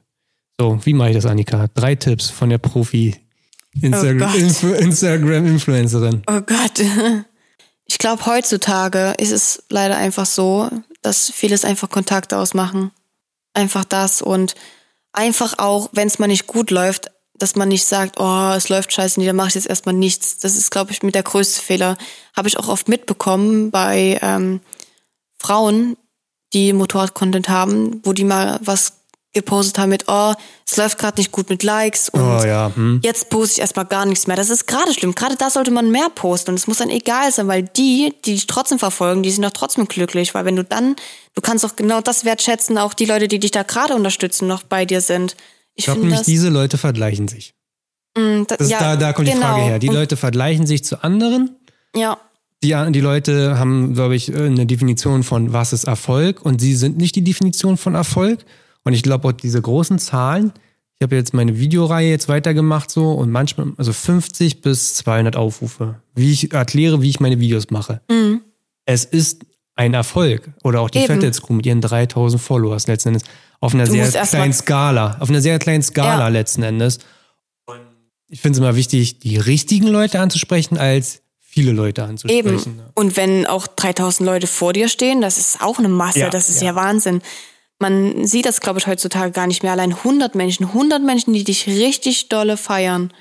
So, wie mache ich das, Annika? Drei Tipps von der Profi Instagram, Gott. Influ Instagram-Influencerin. Oh Gott. Ich glaube, heutzutage ist es leider einfach so, dass vieles einfach Kontakte ausmachen. Einfach das und einfach auch, wenn es mal nicht gut läuft, dass man nicht sagt, oh, es läuft scheiße, nee, dann mache ich jetzt erstmal nichts. Das ist, glaube ich, mit der größte Fehler. Habe ich auch oft mitbekommen bei ähm, Frauen, die Motorrad-Content haben, wo die mal was gepostet haben mit, oh, es läuft gerade nicht gut mit Likes und Oh ja, hm. jetzt poste ich erstmal gar nichts mehr. Das ist gerade schlimm. Gerade da sollte man mehr posten und es muss dann egal sein, weil die, die dich trotzdem verfolgen, die sind doch trotzdem glücklich, weil wenn du dann, du kannst doch genau das wertschätzen, auch die Leute, die dich da gerade unterstützen, noch bei dir sind. Ich Ich glaube nämlich, diese Leute vergleichen sich. Mm, da, Das ist, ja, da, da kommt die genau. Frage her. Die Und- Leute vergleichen sich zu anderen. Ja, Die, die Leute haben, glaube ich, eine Definition von, was ist Erfolg und sie sind nicht die Definition von Erfolg. Und ich glaube auch diese großen Zahlen, ich habe jetzt meine Videoreihe jetzt weitergemacht so und manchmal, also 50 bis 200 Aufrufe, wie ich erkläre, wie ich meine Videos mache. Es ist ein Erfolg. Oder auch die Mhm. Fatheads Crew mit ihren 3000 Followers letzten Endes. Auf einer Du sehr kleinen Skala. Auf einer sehr kleinen Skala Ja. letzten Endes. Ich finde es immer wichtig, die richtigen Leute anzusprechen, als viele Leute anzusprechen. Eben. Und wenn auch 3000 Leute vor dir stehen, das ist auch eine Masse, Ja, das ist ja. ja, Wahnsinn. Man sieht das, glaube ich, heutzutage gar nicht mehr. Allein 100 Menschen, 100 Menschen, die dich richtig dolle feiern.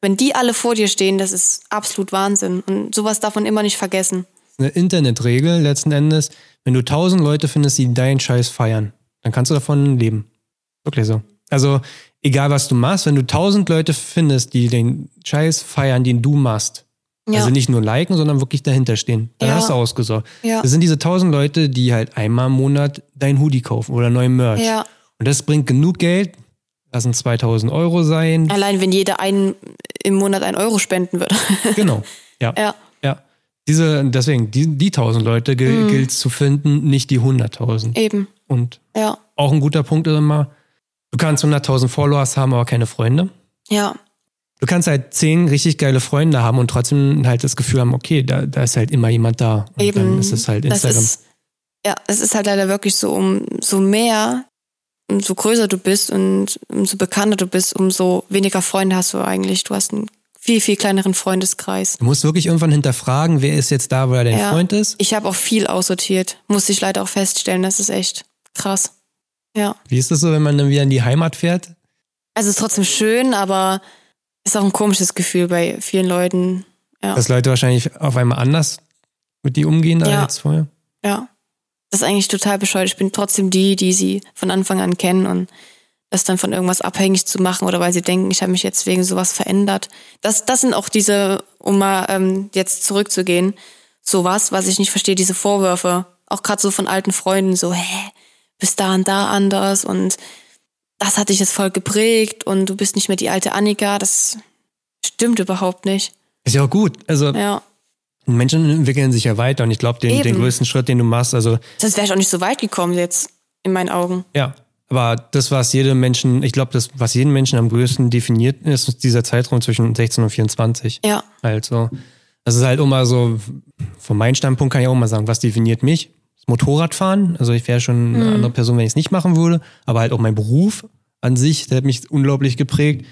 Wenn die alle vor dir stehen, das ist absolut Wahnsinn. Und sowas darf man immer nicht vergessen. eine Internetregel letzten Endes, wenn du tausend Leute findest, die deinen Scheiß feiern, dann kannst du davon leben. Wirklich so. Also, egal was du machst, wenn du tausend Leute findest, die den Scheiß feiern, den du machst, Ja. also nicht nur liken, sondern wirklich dahinter stehen, dann Ja. hast du ausgesorgt. Ja. Das sind diese tausend Leute, die halt einmal im Monat dein Hoodie kaufen oder neuen Merch. Ja. Und das bringt genug Geld, lassen 2000 Euro sein. Allein wenn jeder einen im Monat einen Euro spenden würde. Genau. Ja. ja. Ja. Diese, deswegen, die, die 1000 Leute Mhm. gilt es zu finden, nicht die 100.000. Eben. Und Ja. auch ein guter Punkt ist immer, du kannst 100.000 Followers haben, aber keine Freunde. Ja. Du kannst halt 10 richtig geile Freunde haben und trotzdem halt das Gefühl haben, okay, da, da ist halt immer jemand da. Und Eben. dann ist es halt Instagram. ist, ja, es ist halt leider wirklich so, umso mehr, umso größer du bist und umso bekannter du bist, umso weniger Freunde hast du eigentlich. Du hast einen viel, viel kleineren Freundeskreis. du musst wirklich irgendwann hinterfragen, wer ist jetzt da, weil er dein Ja. Freund ist. Ich habe auch viel aussortiert, musste ich leider auch feststellen. Das ist echt krass. Ja. Wie ist das so, wenn man dann wieder in die Heimat fährt? Also es ist trotzdem schön, aber ist auch ein komisches Gefühl bei vielen Leuten. Ja. Dass Leute wahrscheinlich auf einmal anders mit die umgehen Ja. als vorher. Ja. Das ist eigentlich total bescheuert. Ich bin trotzdem die, die sie von Anfang an kennen und das dann von irgendwas abhängig zu machen oder weil sie denken, ich habe mich jetzt wegen sowas verändert. Das, das sind auch diese, um mal ähm, jetzt zurückzugehen, sowas, was ich nicht verstehe, diese Vorwürfe. Auch gerade so von alten Freunden, so, hä, bist da und da anders und das hat dich jetzt voll geprägt und du bist nicht mehr die alte Annika. Das stimmt überhaupt nicht. Ist ja auch gut. Also Ja. Menschen entwickeln sich ja weiter und ich glaube, den, den größten Schritt, den du machst, also Sonst wäre ich auch nicht so weit gekommen jetzt, in meinen Augen. ja, aber das, was jedem Menschen, ich glaube, das, was jeden Menschen am größten definiert, ist ist dieser Zeitraum zwischen 16 und 24. Ja. Also, das ist halt immer so, von meinem Standpunkt kann ich auch mal sagen, was definiert mich? Motorradfahren. Also ich wäre schon eine andere Person, wenn ich es nicht machen würde, aber halt auch mein Beruf an sich, der hat mich unglaublich geprägt.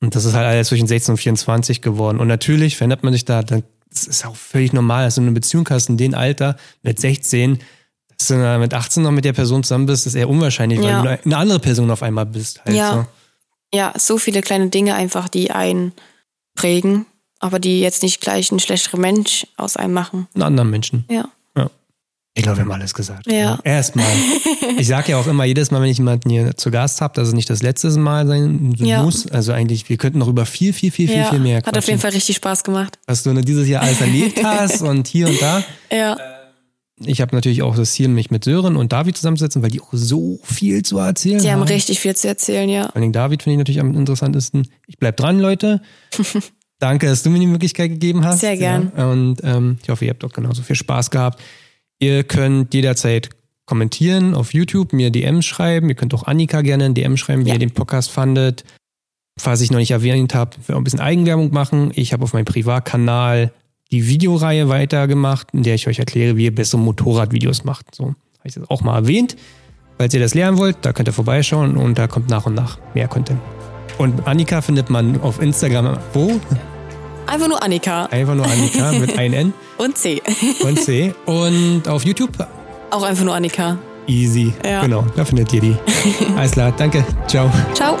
Und das ist halt alles zwischen 16 und 24 geworden. Und natürlich verändert man sich da, dann, das ist auch völlig normal, dass du eine Beziehung hast in dem Alter mit 16, dass du mit 18 noch mit der Person zusammen bist, ist eher unwahrscheinlich, Ja. weil du eine andere Person auf einmal bist. Halt Ja. So. ja, so viele kleine Dinge einfach, die einen prägen, aber die jetzt nicht gleich ein schlechterer Mensch aus einem machen. Einen anderen Menschen. Ja. Ich glaube, wir haben alles gesagt. Ja. Erstmal. Ich sage ja auch immer, jedes Mal, wenn ich jemanden hier zu Gast habe, dass es nicht das letzte Mal sein Ja. muss. Also eigentlich, wir könnten noch über viel, viel, viel, viel, ja. viel mehr Hat auf jeden quatschen. Fall richtig Spaß gemacht. Was du dieses Jahr alles erlebt hast und hier und da. Ja. Ich habe natürlich auch das Ziel, mich mit Sören und David zusammenzusetzen, weil die auch so viel zu erzählen Die haben haben. richtig viel zu erzählen, ja. Vor allem David finde ich natürlich am interessantesten. Ich bleib dran, Leute. Danke, dass du mir die Möglichkeit gegeben hast. Sehr gern. Ja, und ähm, ich hoffe, ihr habt auch genauso viel Spaß gehabt. Ihr könnt jederzeit kommentieren auf YouTube, mir DMs schreiben. Ihr könnt auch Annika gerne ein DM schreiben, wie Ja. ihr den Podcast fandet. Falls ich noch nicht erwähnt habe, will auch ein bisschen Eigenwerbung machen. Ich habe auf meinem Privatkanal die Videoreihe weitergemacht, in der ich euch erkläre, wie ihr bessere Motorradvideos macht. So habe ich das auch mal erwähnt. Falls ihr das lernen wollt, da könnt ihr vorbeischauen und da kommt nach und nach mehr Content. Und Annika findet man auf Instagram wo? Einfach nur Annika Einfach nur Annika mit ein N und C. und C. Und auf YouTube Auch einfach nur Annika. easy. Ja. Genau, da findet ihr die. Alles klar, danke. Ciao. Ciao.